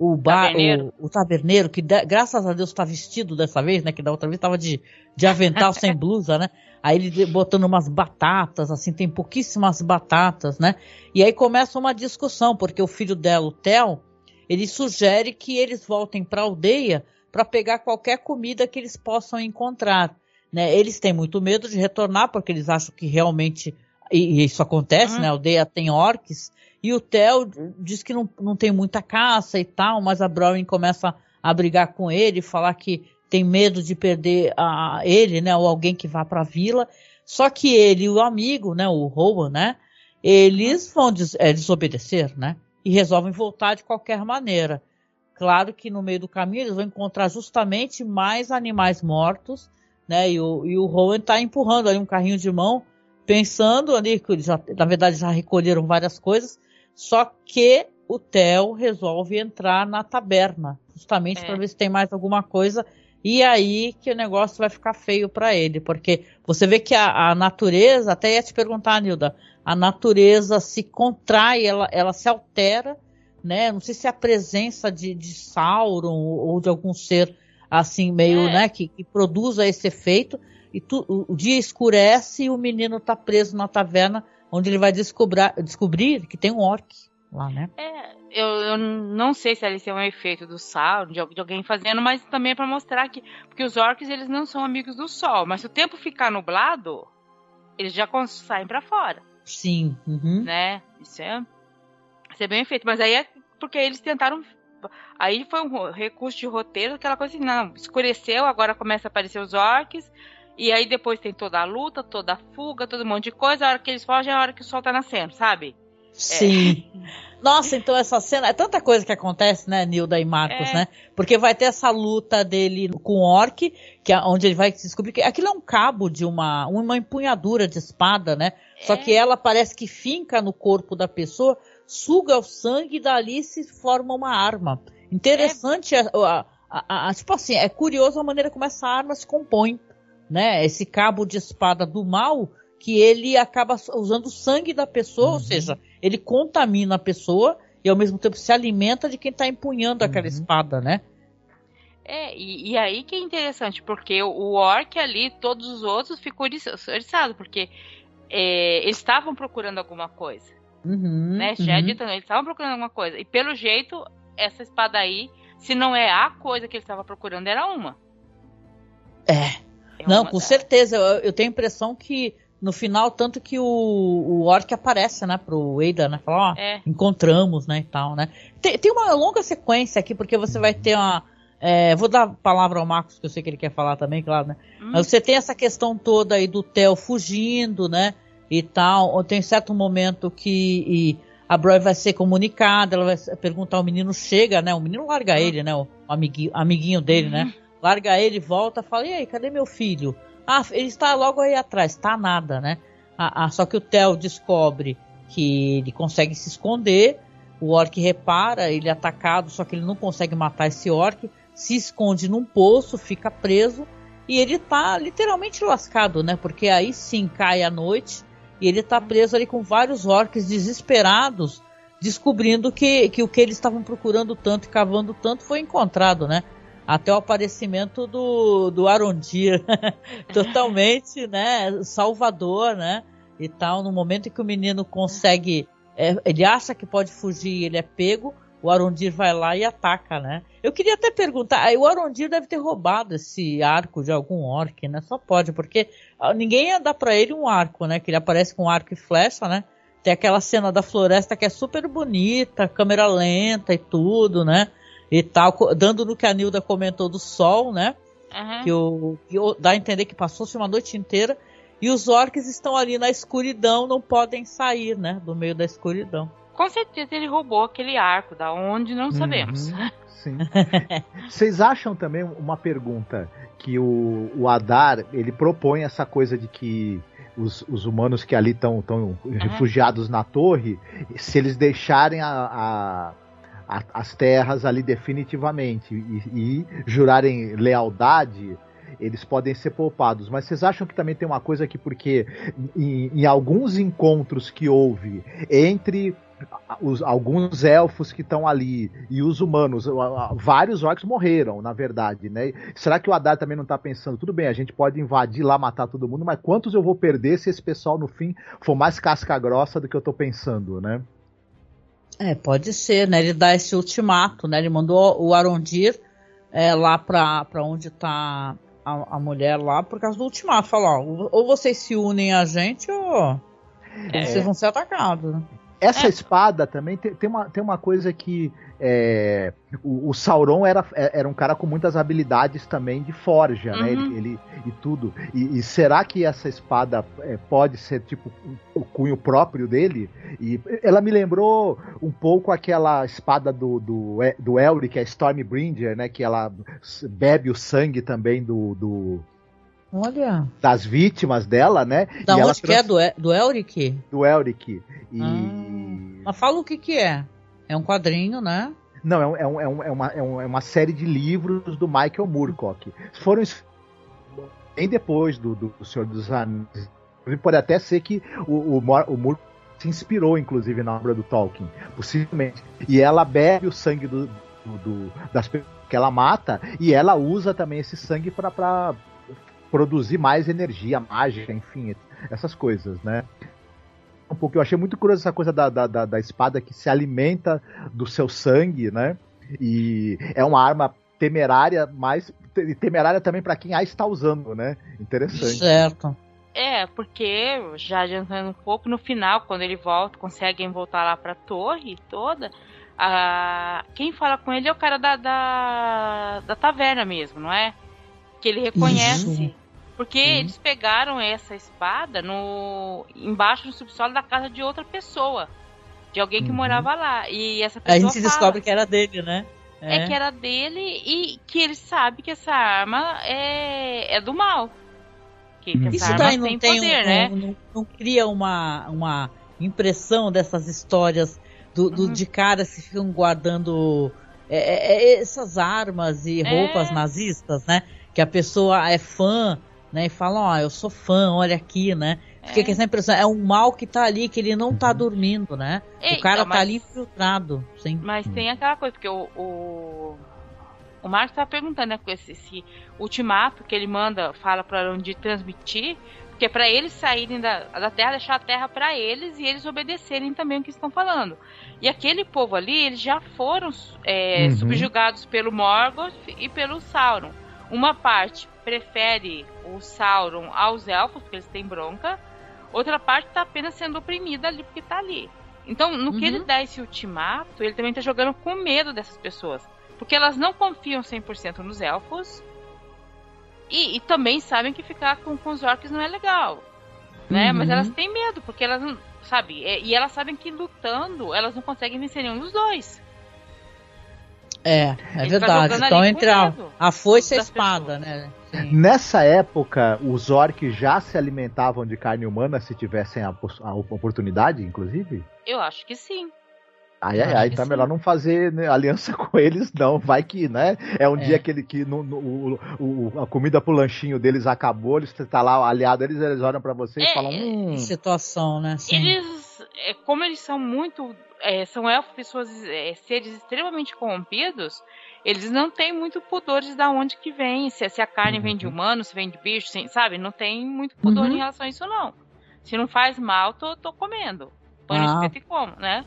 Speaker 1: o, bar, taberneiro. O, o, taberneiro, que de, graças a Deus está vestido dessa vez, né? Que da outra vez estava de, de avental sem blusa, né? Aí ele botando umas batatas, assim, tem pouquíssimas batatas, né? E aí começa uma discussão, porque o filho dela, o Theo, ele sugere que eles voltem para a aldeia para pegar qualquer comida que eles possam encontrar. Né? Eles têm muito medo de retornar, porque eles acham que realmente e isso acontece, uhum. né? A aldeia tem orques, e o Theo diz que não, não tem muita caça e tal, mas a Browning começa a brigar com ele, falar que tem medo de perder a, ele, né? Ou alguém que vá para a vila. Só que ele e o amigo, né? O Rowan, né? Eles vão des, é, desobedecer, né? E resolvem voltar de qualquer maneira. Claro que no meio do caminho eles vão encontrar justamente mais animais mortos, né? E o, e o Rowan tá empurrando ali um carrinho de mão pensando ali que eles já, na verdade já recolheram várias coisas, só que o Theo resolve entrar na taberna, justamente é. para ver se tem mais alguma coisa. E aí que o negócio vai ficar feio para ele, porque você vê que a, a, natureza, até ia te perguntar, Nilda, a natureza se contrai, ela, ela se altera, né? Não sei se é a presença de, de Sauron ou de algum ser assim meio, é. né, que, que produza esse efeito, e tu, o, o, dia escurece e o menino está preso na taverna, onde ele vai descobrir, descobrir que tem um orc. Lá, né?
Speaker 2: É, eu, eu não sei se eles têm um efeito do sal, de, de alguém fazendo, mas também é para mostrar que. Porque os orcs eles não são amigos do sol, mas se o tempo ficar nublado, eles já saem para fora.
Speaker 1: Sim. Uhum.
Speaker 2: Né? Isso é, isso é bem feito. Mas aí é porque eles tentaram. Aí foi um recurso de roteiro, aquela coisa assim, não, escureceu, agora começa a aparecer os orcs. E aí depois tem toda a luta, toda a fuga, todo um monte de coisa. A hora que eles fogem é a hora que o sol tá nascendo, sabe?
Speaker 1: Sim. É. Nossa, então essa cena. É tanta coisa que acontece, né, Nilda e Marcos, é. né? Porque vai ter essa luta dele com o Orc, que é onde ele vai descobrir que aquilo é um cabo de uma, uma empunhadura de espada, né? É. Só que ela parece que finca no corpo da pessoa, suga o sangue e dali se forma uma arma. Interessante a, a, a, a, tipo assim, é curioso a maneira como essa arma se compõe, né? Esse cabo de espada do mal que ele acaba usando o sangue da pessoa, uhum. ou seja, ele contamina a pessoa e ao mesmo tempo se alimenta de quem está empunhando aquela uhum. espada, né?
Speaker 2: É, e, e, aí que é interessante, porque o orc ali, todos os outros ficou eriçado, porque é, eles estavam procurando alguma coisa.
Speaker 1: Uhum,
Speaker 2: né? Já uhum. dito, eles estavam procurando alguma coisa. E pelo jeito, essa espada aí, se não é a coisa que eles estavam procurando, era uma.
Speaker 1: É. é não, com certeza. Eu, eu, tenho a impressão que no final, tanto que o, o Orc aparece, né, pro Ada, né? Fala, ó, é. encontramos, né, e tal, né? Tem, tem uma longa sequência aqui, porque você vai ter uma. É, vou dar a palavra ao Marcos, que eu sei que ele quer falar também, claro, né? Hum. Mas você tem essa questão toda aí do Theo fugindo, né? E tal. Tem certo momento que a Broy vai ser comunicada, ela vai perguntar, o menino chega, né? O menino larga hum. ele, né? O amiguinho, amiguinho dele, né? Hum. Larga ele, volta, fala, e aí, cadê meu filho? Ah, ele está logo aí atrás, tá nada, né? Ah, ah, só que o Theo descobre que ele consegue se esconder, o orc repara, ele é atacado, só que ele não consegue matar esse orc, se esconde num poço, fica preso e ele tá literalmente lascado, né? Porque aí sim cai a noite e ele tá preso ali com vários orcs desesperados, descobrindo que, que o que eles estavam procurando tanto e cavando tanto foi encontrado, né? Até o aparecimento do, do Arondir, totalmente, né, salvador, né, e tal, no momento em que o menino consegue, é, ele acha que pode fugir, ele é pego, o Arondir vai lá e ataca, né? Eu queria até perguntar, o Arondir deve ter roubado esse arco de algum orc, né? Só pode, porque ah, ninguém ia dar para ele um arco, né? Que ele aparece com arco e flecha, né? Tem aquela cena da floresta que é super bonita, câmera lenta e tudo, né? E tal, dando no que a Nilda comentou do sol, né? Uhum. Que, o, que dá a entender que passou-se uma noite inteira e os orcs estão ali na escuridão, não podem sair, né? Do meio da escuridão.
Speaker 2: Com certeza ele roubou aquele arco, da onde não sabemos. Uhum,
Speaker 3: sim. Vocês acham também uma pergunta que o, o Adar ele propõe essa coisa de que os, os humanos que ali estão uhum. refugiados na torre, se eles deixarem a, a as terras ali definitivamente e, e jurarem lealdade, eles podem ser poupados. Mas vocês acham que também tem uma coisa aqui, porque em, em alguns encontros que houve entre os, alguns elfos que estão ali e os humanos, vários orcs morreram, na verdade, né? Será que o Haddad também não está pensando, tudo bem, a gente pode invadir lá, matar todo mundo, mas quantos eu vou perder se esse pessoal no fim for mais casca grossa do que eu estou pensando, né?
Speaker 1: É, pode ser, né? Ele dá esse ultimato, né? Ele mandou o Arondir é, lá pra, pra onde tá a, a, mulher lá por causa do ultimato. Falar, ó, ou vocês se unem a gente ou é. vocês vão ser atacados. Né?
Speaker 3: Essa é. espada também tem, tem, uma, tem uma coisa que é, o, o, Sauron era, é, era um cara com muitas habilidades também de forja, uhum. né? Ele, ele, e tudo. E, e, será que essa espada é, pode ser tipo o cunho próprio dele? E ela me lembrou um pouco aquela espada do, do, do Elric, é Stormbringer, né? Que ela bebe o sangue também do, do
Speaker 1: Olha.
Speaker 3: Das vítimas dela, né?
Speaker 1: Da e onde que é? Do, do Elric?
Speaker 3: Do Elric. E...
Speaker 1: Ah, mas fala o que que é. É um quadrinho, né?
Speaker 3: Não, é, um, é, um, é, uma, é, é uma série de livros do Michael Moorcock. Foram bem depois do, do Senhor dos Anéis. Pode até ser que o, o, o Moorcock se inspirou, inclusive, na obra do Tolkien. Possivelmente. E ela bebe o sangue do, do, do das pessoas que ela mata e ela usa também esse sangue para produzir mais energia mágica, enfim, essas coisas, né? Um pouco. Eu achei muito curioso essa coisa da, da, da, da espada que se alimenta do seu sangue, né? E é uma arma temerária, mas temerária também para quem a está usando, né? Interessante.
Speaker 1: Certo.
Speaker 2: É, porque, já adiantando um pouco, no final, quando ele volta, conseguem voltar lá pra torre toda, a... quem fala com ele é o cara da, da, da taverna mesmo, não é? Que ele reconhece. Isso. Porque Sim. eles pegaram essa espada no embaixo do subsolo da casa de outra pessoa. De alguém que uhum. morava lá. E essa pessoa.
Speaker 1: A gente fala, descobre que era dele, né?
Speaker 2: É. é. que era dele e que ele sabe que essa arma é, é do mal.
Speaker 1: Que, que Isso daí não tem, tem poder, um, né? Não, não, não, cria uma, uma impressão dessas histórias do, do uhum. de caras que ficam guardando é, é, é essas armas e roupas é. nazistas, né? Que a pessoa é fã né? E falam, ó, oh, eu sou fã, olha aqui, né? Fica é. com essa impressão, é um mal que tá ali, que ele não tá uhum. dormindo, né? Eita, o cara tá mas... tá ali infiltrado, sim.
Speaker 2: Mas tem aquela coisa, porque o, o, o Marcos tá perguntando, né, com esse, esse ultimato que ele manda, fala para onde transmitir, porque é para eles saírem da, da Terra, deixar a Terra para eles e eles obedecerem também o que estão falando. E aquele povo ali, eles já foram é, uhum. subjugados pelo Morgoth e pelo Sauron. Uma parte prefere o Sauron aos elfos, porque eles têm bronca. Outra parte está apenas sendo oprimida ali porque está ali. Então, no uhum. que ele uhum. dá esse ultimato, ele também está jogando com medo dessas pessoas. Porque elas não confiam 100% nos elfos. E, e, também sabem que ficar com, com os orcs não é legal. Né? Uhum. Mas elas têm medo, porque elas não. Sabe? E, e elas sabem que lutando, elas não conseguem vencer nenhum dos dois.
Speaker 1: É, é verdade. Então entre a, a foice e a espada, né?
Speaker 3: Sim. Nessa época, os orcs já se alimentavam de carne humana se tivessem a, a oportunidade, inclusive?
Speaker 2: Eu acho que sim.
Speaker 3: Ai, ai, ai, então é melhor não fazer né, aliança com eles, não. Vai que, né? É um é. dia que, ele, que no, no, o, o, a comida pro lanchinho deles acabou, eles tá lá aliado, eles, eles olham para você é, e falam. Hum.
Speaker 1: Situação, né?
Speaker 2: Sim. Eles, é, como eles são muito é, são elfos, pessoas, é, seres extremamente corrompidos, eles não têm muito pudor de da onde que vem, se, se a carne uhum. vem de uhum. humano, se vem de bicho, se, sabe? Não tem muito pudor uhum. em relação a isso, não. Se não faz mal, tô, tô comendo. Põe ah. no espeto e como, né?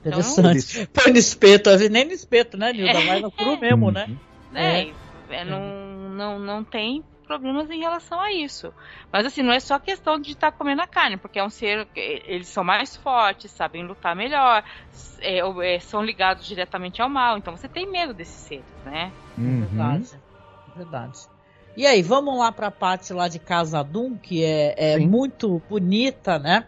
Speaker 1: Interessante. Então, Põe no espeto, às vezes nem no espeto, né, Nilda? Vai no cru mesmo, né?
Speaker 2: É, é. é não, não, não tem problemas em relação a isso. Mas assim, não é só questão de estar tá comendo a carne, porque é um ser. Eles são mais fortes, sabem lutar melhor, é, é, são ligados diretamente ao mal. Então você tem medo desses seres, né?
Speaker 1: Uhum. Verdade. Verdade. E aí, vamos lá para a parte lá de Casa Doom, que é, é muito bonita, né?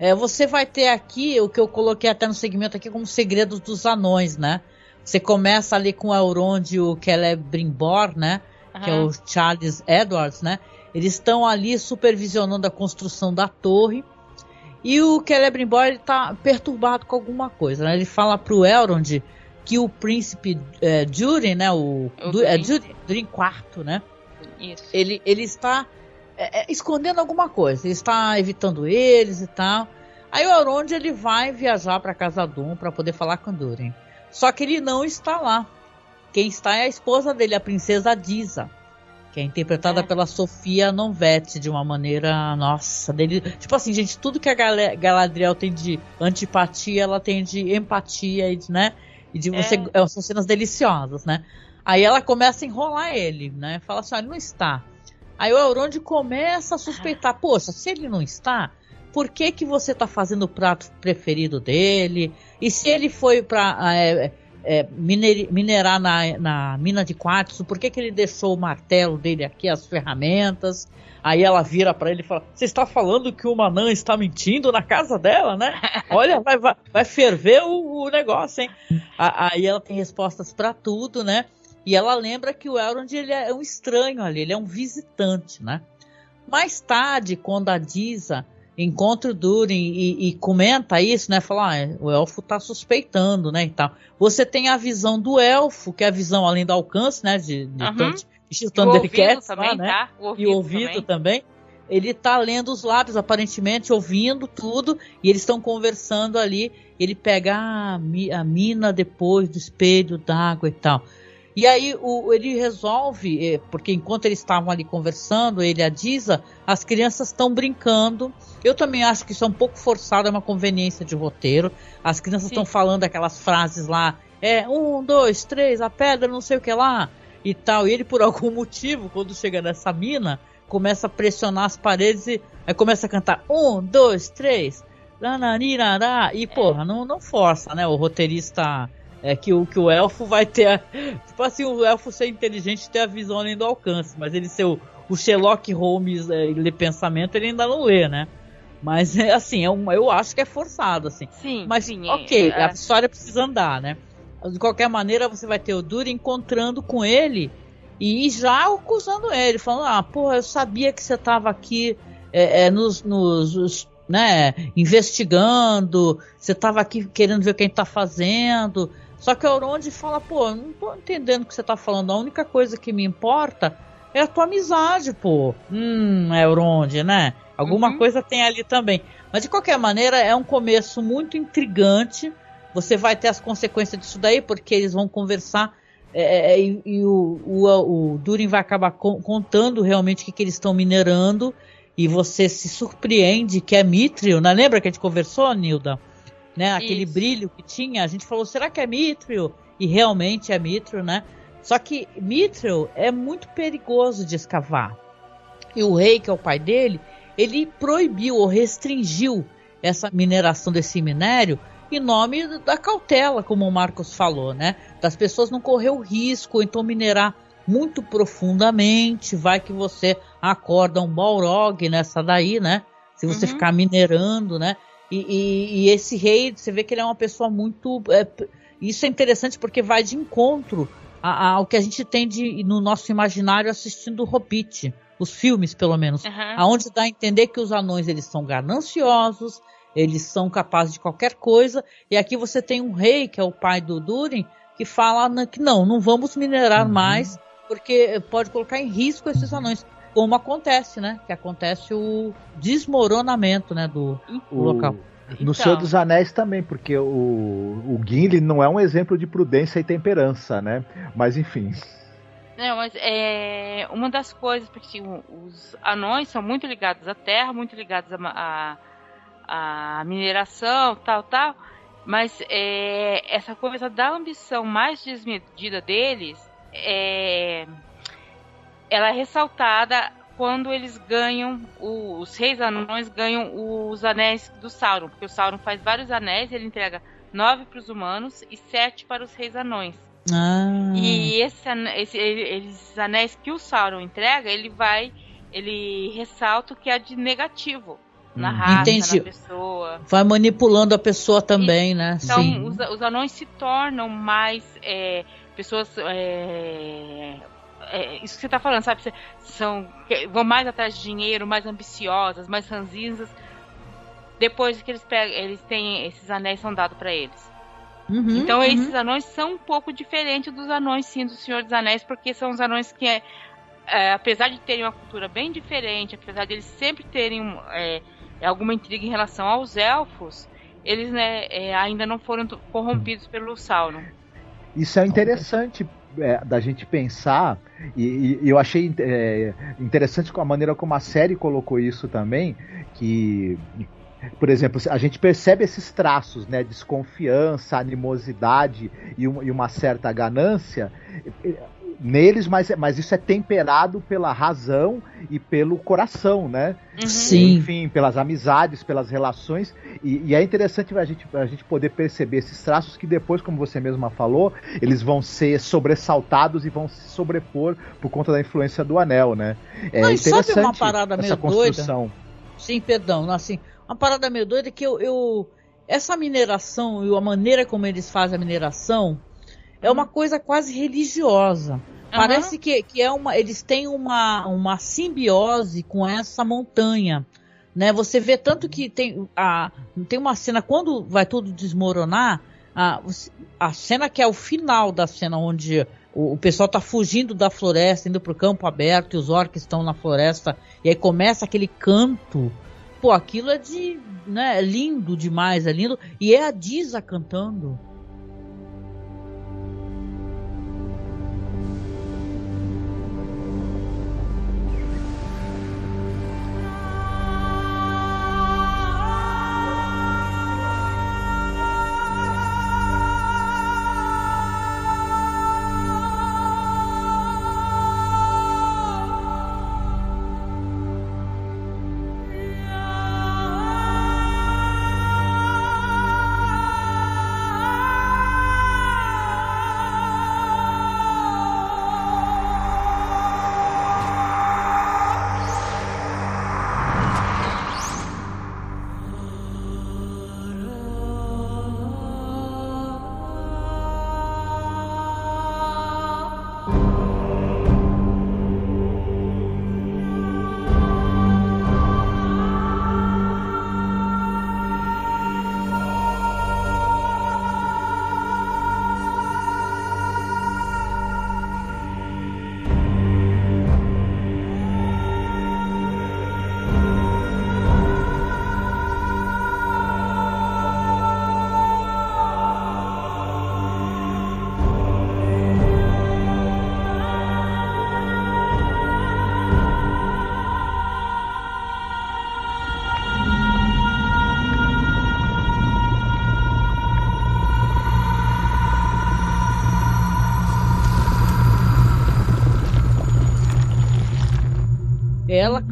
Speaker 1: É, você vai ter aqui o que eu coloquei até no segmento aqui como Segredos dos Anões, né? Você começa ali com o Elrond e o Celebrimbor, né? Uhum. que é o Charles Edwards, né? Eles estão ali supervisionando a construção da torre. E o Celebrimbor ele tá perturbado com alguma coisa, né? Ele fala pro Elrond que o príncipe é, Durin, né? O, o du, é, Durin, Durin IV, né? Isso. Ele, ele está é, é, escondendo alguma coisa. Ele está evitando eles e tal. Aí o Elrond ele vai viajar para Casa Dum para poder falar com Durin. Só que ele não está lá. Quem está é a esposa dele, a princesa Disa, que é interpretada é. pela Sofia Nonvetti de uma maneira, nossa, dele, tipo assim, gente, tudo que a Galadriel tem de antipatia, ela tem de empatia e de, né? E de você, é. é. são cenas deliciosas, né? Aí ela começa a enrolar ele, né? Fala assim, ah, ele não está. Aí o Elrond começa a suspeitar, poxa, se ele não está, por que que você está fazendo o prato preferido dele? E se ele foi para é, é, minerar na, na, mina de quartzo, por que, que ele deixou o martelo dele aqui, as ferramentas? Aí ela vira para ele e fala: Você está falando que o Manã está mentindo na casa dela, né? Olha, vai, vai, vai ferver o, o, negócio, hein? Aí ela tem respostas para tudo, né? E ela lembra que o Elrond ele é um estranho ali, ele é um visitante, né? Mais tarde, quando a Disa encontra o Durin e, e, comenta isso, né? Fala, ah, o elfo tá suspeitando, né? E tal. Você tem a visão do elfo, que é a visão além do alcance, né? De, de uhum. tanto, de também, né? Tá? O e o ouvido também. também. Ele tá lendo os lábios, aparentemente, ouvindo tudo, e eles estão conversando ali. Ele pega a, a mina depois do espelho d'água e tal. E aí o, ele resolve, é, porque enquanto eles estavam ali conversando, ele e a Diza, as crianças estão brincando. Eu também acho que isso é um pouco forçado, é uma conveniência de roteiro. As crianças estão falando aquelas frases lá, é um, dois, três, a pedra, não sei o que lá, e tal. E ele, por algum motivo, quando chega nessa mina, começa a pressionar as paredes e aí começa a cantar um, dois, três, nananirará, e porra, não, não força, né? O roteirista é que o, que o elfo vai ter. Tipo assim, o elfo ser inteligente ter a visão além do alcance, mas ele ser o, o Sherlock Holmes é, ler pensamento, ele ainda não lê, né? Mas é assim, é um, eu acho que é forçado, assim.
Speaker 2: Sim.
Speaker 1: Mas
Speaker 2: sim,
Speaker 1: ok,
Speaker 2: é,
Speaker 1: a história precisa andar, né? De qualquer maneira, você vai ter o Duro encontrando com ele e já acusando ele, falando: Ah, porra, eu sabia que você estava aqui é, é, nos, nos, né, investigando, você estava aqui querendo ver quem está fazendo. Só que o Elrond fala, pô, não tô entendendo o que você tá falando. A única coisa que me importa é a tua amizade, pô. Hum, Elrond, né? Alguma uhum. coisa tem ali também. Mas de qualquer maneira, é um começo muito intrigante. Você vai ter as consequências disso daí, porque eles vão conversar é, é e, e, o, o, o Durin vai acabar contando realmente o que, que eles estão minerando. E você se surpreende que é Mithril, né? Lembra que a gente conversou, Nilda? Né? Aquele Isso. brilho que tinha, a gente falou, será que é Mithril? E realmente é Mithril, né? Só que Mithril é muito perigoso de escavar. E o rei, que é o pai dele, ele proibiu ou restringiu essa mineração desse minério em nome da cautela, como o Marcos falou, né? Das pessoas não correr o risco, então minerar muito profundamente, vai que você acorda um Balrog nessa daí, né? Se você uhum. ficar minerando, né? E, e, e, esse rei, você vê que ele é uma pessoa muito. É, isso é interessante porque vai de encontro ao que a gente tem de, no nosso imaginário assistindo o Hobbit, os filmes pelo menos, uhum. aonde dá a entender que os anões eles são gananciosos, eles são capazes de qualquer coisa, e aqui você tem um rei que é o pai do Durin que fala que não, não vamos minerar uhum. mais porque pode colocar em risco esses anões como acontece, né? Que acontece o desmoronamento, né, do, o, local.
Speaker 3: No então. Senhor dos Anéis também, porque o, o Gimli não é um exemplo de prudência e temperança, né? Mas enfim.
Speaker 2: Não, mas é uma das coisas, porque assim, os anões são muito ligados à terra, muito ligados à, à, mineração, tal, tal. Mas é, essa coisa da ambição mais desmedida deles é, ela é ressaltada quando eles ganham, os reis anões ganham os anéis do Sauron, porque o Sauron faz vários anéis, ele entrega nove para os humanos e sete para os reis anões.
Speaker 1: Ah.
Speaker 2: E esse, esse, esses anéis que o Sauron entrega, ele vai, ele ressalta o que é de negativo na hum. raça, Entendi. na pessoa.
Speaker 1: Vai manipulando a pessoa também, e, né?
Speaker 2: Então, Sim. Os, os, anões se tornam mais é, pessoas é, é, isso que você está falando, sabe? São, vão mais atrás de dinheiro, mais ambiciosas, mais ranzinhas, depois que eles pegam, eles têm esses anéis são dados para eles. Uhum, então uhum. esses anões são um pouco diferentes dos anões sim do Senhor dos Anéis, porque são os anões que é, é, apesar de terem uma cultura bem diferente, apesar de eles sempre terem é, alguma intriga em relação aos elfos, eles né, é, ainda não foram corrompidos pelo Sauron.
Speaker 3: Isso é interessante é, da gente pensar, e, e eu achei é, interessante a maneira como a série colocou isso também, que por exemplo, a gente percebe esses traços, né, desconfiança, animosidade e uma certa ganância neles, mas, mas isso é temperado pela razão e pelo coração, né?
Speaker 1: Uhum. Sim.
Speaker 3: Enfim, pelas amizades, pelas relações. E, e, é interessante a gente, a gente poder perceber esses traços que depois, como você mesma falou, eles vão ser sobressaltados e vão se sobrepor por conta da influência do anel, né?
Speaker 1: É Não, interessante uma parada meio construção. Doida? Sim, perdão. Assim, uma parada meio doida que eu, eu essa mineração e a maneira como eles fazem a mineração é uma coisa quase religiosa. Parece que, que é uma, eles têm uma, uma simbiose com essa montanha. Né? Você vê tanto que tem, a, tem uma cena, quando vai tudo desmoronar, a, a cena que é o final da cena, onde o, o pessoal está fugindo da floresta, indo para o campo aberto, e os orcs estão na floresta, e aí começa aquele canto. Pô, aquilo é de. Né, é lindo demais, é lindo. E é a Disa cantando.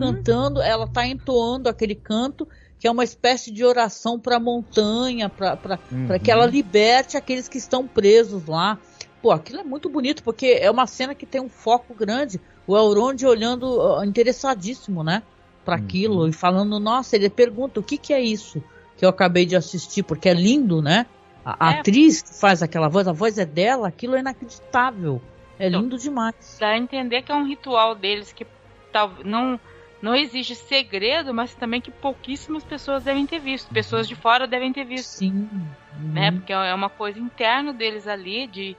Speaker 1: Cantando, ela tá entoando aquele canto que é uma espécie de oração para a montanha, para uhum. que ela liberte aqueles que estão presos lá. Pô, aquilo é muito bonito, porque é uma cena que tem um foco grande. O Elrond olhando interessadíssimo, né? Para uhum. aquilo e falando, nossa, ele pergunta o que, que é isso que eu acabei de assistir, porque é lindo, né? A, a é. atriz que faz aquela voz, a voz é dela, aquilo é inacreditável. É então, lindo demais.
Speaker 2: Dá a entender que é um ritual deles que tal, não não existe segredo, mas também que pouquíssimas pessoas devem ter visto. Pessoas de fora devem ter visto.
Speaker 1: Sim.
Speaker 2: Né? Uhum. Porque é uma coisa interna deles ali, de.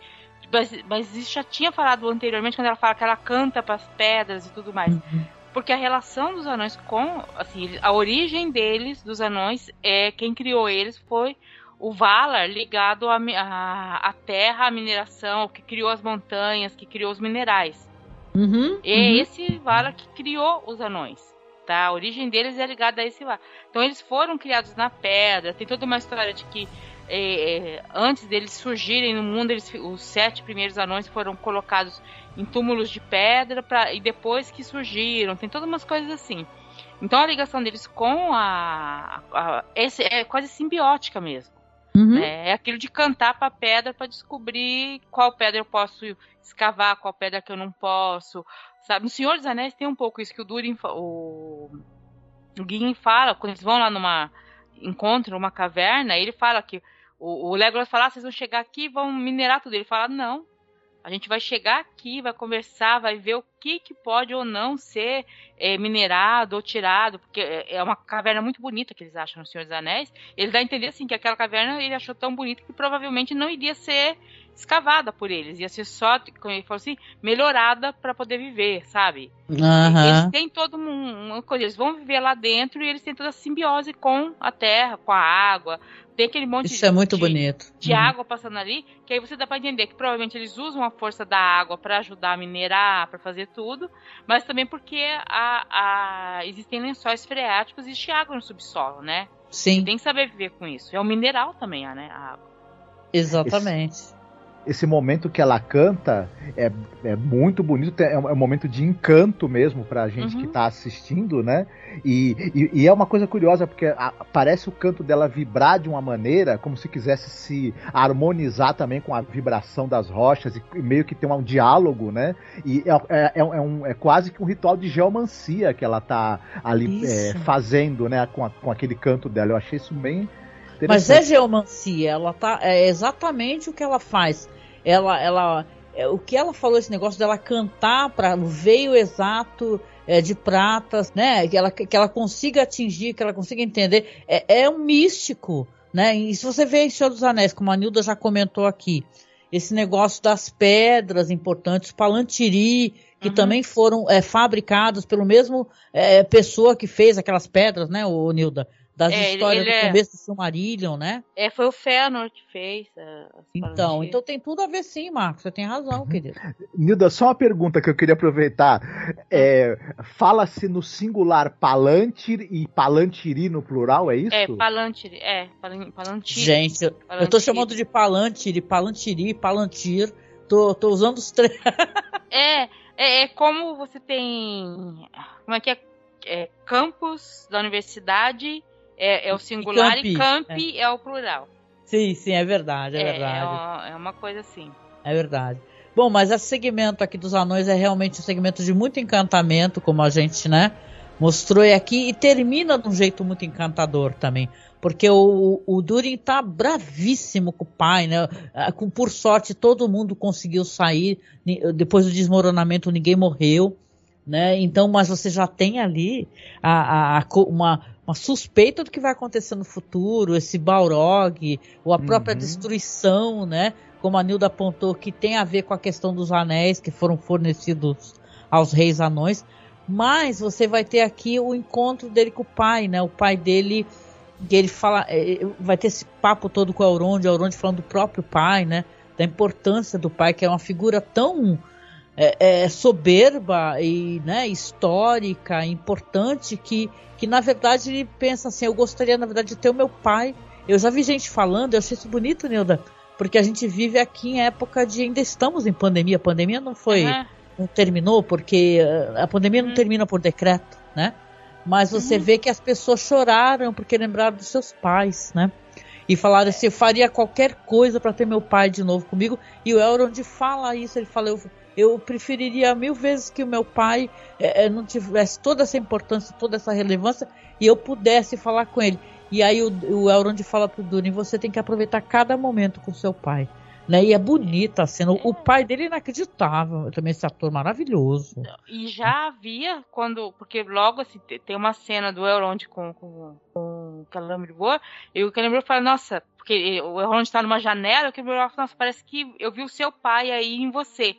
Speaker 2: Mas, mas isso já tinha falado anteriormente, quando ela fala que ela canta para as pedras e tudo mais. Uhum. Porque a relação dos anões com. Assim, a origem deles, dos anões, é quem criou eles foi o Valar ligado à terra, à mineração, que criou as montanhas, que criou os minerais.
Speaker 1: Uhum,
Speaker 2: e é uhum. esse Valar que criou os anões. Tá? A origem deles é ligada a esse Valar. Então eles foram criados na pedra. Tem toda uma história de que é, é, antes deles surgirem no mundo, eles, os sete primeiros anões foram colocados em túmulos de pedra pra, e depois que surgiram. Tem todas umas coisas assim. Então a ligação deles com a, a, a esse é quase simbiótica mesmo. Uhum. É, é aquilo de cantar para pedra para descobrir qual pedra eu posso escavar, qual pedra que eu não posso. Sabe? No Senhor dos Anéis tem um pouco isso que o Durin, o, o Guin fala, quando eles vão lá numa encontram uma caverna, ele fala que o, o Legolas fala, ah, vocês vão chegar aqui e vão minerar tudo. Ele fala, não, a gente vai chegar aqui, vai conversar, vai ver o que, que pode ou não ser é, minerado ou tirado, porque é, é uma caverna muito bonita que eles acham no Senhor dos Anéis. Ele dá a entender assim que aquela caverna ele achou tão bonita que provavelmente não iria ser escavada por eles, ia ser só, como ele falou assim, melhorada para poder viver, sabe?
Speaker 1: Uhum.
Speaker 2: Eles têm todo um, uma coisa, eles vão viver lá dentro e eles têm toda a simbiose com a terra, com a água, tem aquele monte
Speaker 1: Isso de, é muito
Speaker 2: de,
Speaker 1: bonito.
Speaker 2: de uhum. água passando ali, que aí você dá para entender que provavelmente eles usam a força da água para ajudar a minerar, para fazer tudo, mas também porque a, a, existem lençóis freáticos e existe água no subsolo, né?
Speaker 1: Sim.
Speaker 2: Você tem que saber viver com isso. É um mineral também, né? A água.
Speaker 1: Exatamente.
Speaker 3: Esse esse momento que ela canta é, é muito bonito, é um, é um momento de encanto mesmo pra gente uhum. que tá assistindo, né? E, e, e, é uma coisa curiosa, porque a, parece o canto dela vibrar de uma maneira como se quisesse se harmonizar também com a vibração das rochas e, e meio que ter um diálogo, né? E é, é, é, um, é, quase que um ritual de geomancia que ela tá ali é, fazendo, né? Com, a, com aquele canto dela. Eu achei isso bem
Speaker 1: mas é geomancia, ela tá. É exatamente o que ela faz. Ela, ela, é, o que ela falou, esse negócio dela cantar para o veio exato é, de pratas, né? Que ela, que ela consiga atingir, que ela consiga entender. É, é um místico, né? E se você vê em Senhor dos Anéis, como a Nilda já comentou aqui, esse negócio das pedras importantes, palantiri, que uhum. também foram é, fabricados pelo mesmo é, pessoa que fez aquelas pedras, né, o Nilda? Das é, histórias ele, ele do é começo do Silmarillion, né?
Speaker 2: É, foi o Fëanor que fez.
Speaker 1: então, então tem tudo a ver sim, Marcos. Você tem razão, uhum. querido.
Speaker 3: Nilda, só uma pergunta que eu queria aproveitar. É, Fala-se no singular palantir e palantiri no plural, é isso?
Speaker 2: É, palantiri, é, palantiri.
Speaker 1: Gente, eu, eu tô chamando de palantiri, palantiri, palantir. Tô, tô usando os três.
Speaker 2: é, é, é como você tem. Como é que é? é campus da universidade é, é o singular e, campi, e é. é. o plural.
Speaker 1: Sim, sim, é verdade, é, é verdade. É
Speaker 2: uma, é uma coisa assim.
Speaker 1: É verdade. Bom, mas esse segmento aqui dos anões é realmente um segmento de muito encantamento, como a gente, né, mostrou aqui, e termina de um jeito muito encantador também. Porque o, o Durin tá bravíssimo com o pai, né? Ah, com, por sorte, todo mundo conseguiu sair. Depois do desmoronamento, ninguém morreu. Né? Então, mas você já tem ali a, a, a, uma, uma suspeita do que vai acontecer no futuro, esse Balrog, ou a própria uhum. destruição, né? Como a Nilda apontou, que tem a ver com a questão dos anéis que foram fornecidos aos reis anões. Mas você vai ter aqui o encontro dele com o pai, né? O pai dele, ele fala, é, vai ter esse papo todo com o Elrond, o Elrond falando do próprio pai, né? Da importância do pai, que é uma figura tão é, é, soberba e né, histórica, importante, que, que na verdade ele pensa assim: eu gostaria, na verdade, de ter o meu pai. Eu já vi gente falando, eu achei isso bonito, Nilda, porque a gente vive aqui em época de ainda estamos em pandemia. A pandemia não foi. Uhum. não terminou, porque a pandemia não uhum. termina por decreto, né? Mas você uhum. vê que as pessoas choraram porque lembraram dos seus pais, né? E falaram assim, eu faria qualquer coisa para ter meu pai de novo comigo. E o Elrond fala isso, ele fala, eu, eu preferiria mil vezes que o meu pai é, não tivesse toda essa importância, toda essa relevância, e eu pudesse falar com ele. E aí o, o Elrond fala pro Durin, você tem que aproveitar cada momento com seu pai. Né? E é bonita a cena. O pai dele é inacreditável. Também esse ator maravilhoso.
Speaker 2: E já havia, quando. Porque logo assim, tem uma cena do Elrond com, com, com o Celebrimbor. E o Celebrimbor fala, nossa, porque o Elrond está numa janela. O Celebrimbor fala, nossa, parece que eu vi o seu pai aí em você.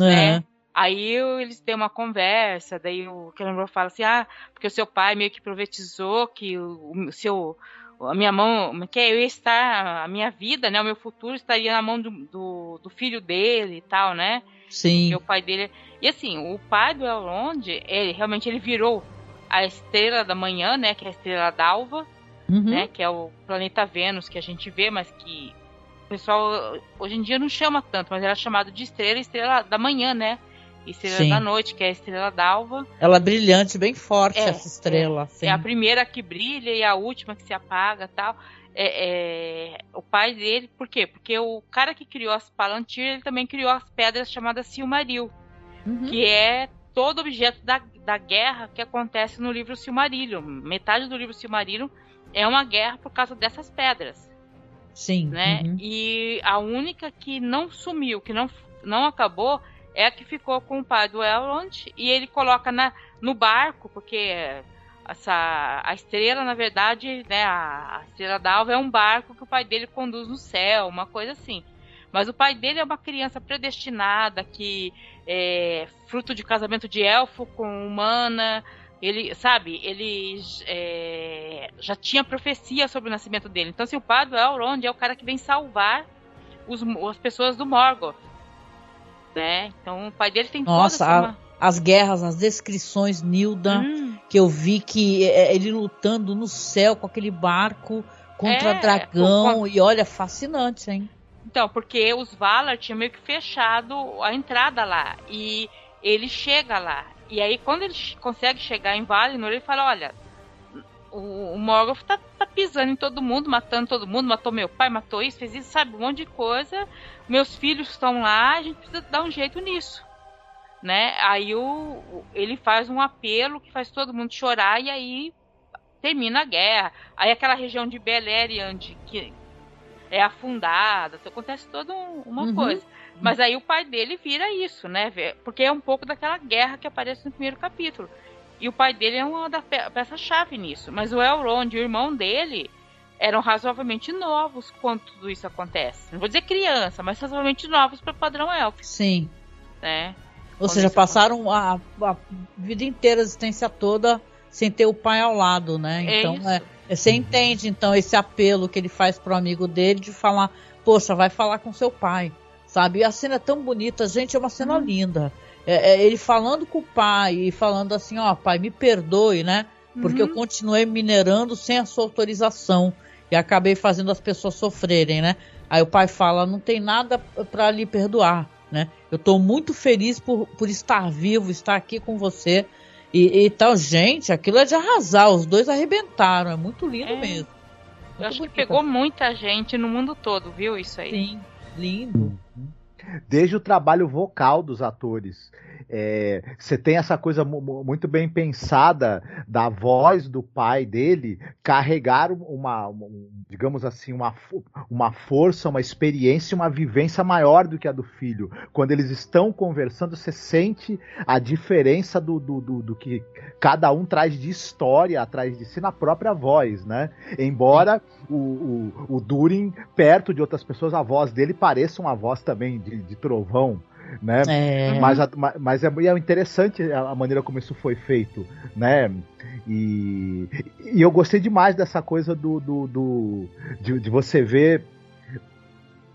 Speaker 2: É. Né? Aí eles têm uma conversa, daí o Celebrimbor fala assim, ah, porque o seu pai meio que profetizou que o, o seu a minha mão, que eu ia estar, a minha vida, né, o meu futuro estaria na mão do, do, do filho dele e tal, né?
Speaker 1: Sim.
Speaker 2: Porque o pai dele. E assim, o pai do Elrond, ele realmente ele virou a estrela da manhã, né? Que é a estrela d'alva, uhum. né? Que é o planeta Vênus que a gente vê, mas que pessoal hoje em dia não chama tanto, mas era chamado de estrela, estrela da manhã, né? Estrela Sim. da Noite, que é a estrela d'alva.
Speaker 1: Ela é brilhante, bem forte, é, essa estrela.
Speaker 2: É, é, a primeira que brilha e a última que se apaga tal. É, é, o pai dele, por quê? Porque o cara que criou as Palantir, ele também criou as pedras chamadas Silmaril, uhum. que é todo objeto da, da guerra que acontece no livro Silmarillion. Metade do livro Silmarillion é uma guerra por causa dessas pedras.
Speaker 1: Sim.
Speaker 2: Né? Uhum. E a única que não sumiu, que não, não acabou, é a que ficou com o pai do Elrond e ele coloca na, no barco, porque essa, a estrela, na verdade, né, a, a estrela d'alva é um barco que o pai dele conduz no céu, uma coisa assim. Mas o pai dele é uma criança predestinada, que é fruto de casamento de elfo com humana. Ele, sabe, ele é, já tinha profecia sobre o nascimento dele. Então, assim, o do Elrond é o cara que vem salvar os, as pessoas do Morgoth né? Então o pai dele tem
Speaker 1: Nossa, toda essa... a, as guerras, as descrições, Nilda, hum. que eu vi que é, é, ele lutando no céu com aquele barco contra é, dragão, com... e olha, fascinante, hein?
Speaker 2: Então, porque os Valar tinham meio que fechado a entrada lá, e ele chega lá. E aí, quando ele consegue chegar em Valinor, ele fala, olha, o, o Morgoth tá, tá, pisando em todo mundo, matando todo mundo, matou meu pai, matou isso, fez isso, sabe, um monte de coisa. Meus filhos estão lá, a gente precisa dar um jeito nisso. Né? Aí o, ele faz um apelo que faz todo mundo chorar e aí termina a guerra. Aí aquela região de Beleriand que é afundada, acontece toda uma uhum. coisa. Mas aí o pai dele vira isso, né? Porque é um pouco daquela guerra que aparece no primeiro capítulo. E o pai dele é uma da peça-chave nisso. Mas o Elrond, o irmão dele, eram razoavelmente novos quando tudo isso acontece. Não vou dizer criança, mas razoavelmente novos para padrão elfo.
Speaker 1: Sim.
Speaker 2: Né?
Speaker 1: Ou quando seja, passaram a, a, vida inteira, a existência toda, sem ter o pai ao lado, né? É então, é, é, você entende, então, esse apelo que ele faz pro amigo dele de falar, poxa, vai falar com seu pai, sabe? E a cena é tão bonita, gente, é uma cena hum. linda é, é, ele falando com o pai e falando assim, ó, pai, me perdoe, né? Porque uhum. eu continuei minerando sem a sua autorização e acabei fazendo as pessoas sofrerem, né? Aí o pai fala, não tem nada para lhe perdoar, né? Eu estou muito feliz por, por estar vivo, estar aqui com você e, e tal. Gente, aquilo é de arrasar, os dois arrebentaram, é muito lindo é. mesmo.
Speaker 2: Muito eu acho bonito. que pegou muita gente no mundo todo, viu isso aí?
Speaker 1: Sim, lindo.
Speaker 3: Desde o trabalho vocal dos atores. É, você tem essa coisa muito bem pensada da voz do pai dele carregar uma, uma digamos assim, uma, uma força, uma experiência, uma vivência maior do que a do filho. Quando eles estão conversando, você sente a diferença do, do, do, do que cada um traz de história atrás de si na própria voz, né? Embora o, o, o Durin, perto de outras pessoas, a voz dele pareça uma voz também de, de trovão né? É. Mas, mas é, é interessante a maneira como isso foi feito, né? E, e eu gostei demais dessa coisa do, do, do de, de, você ver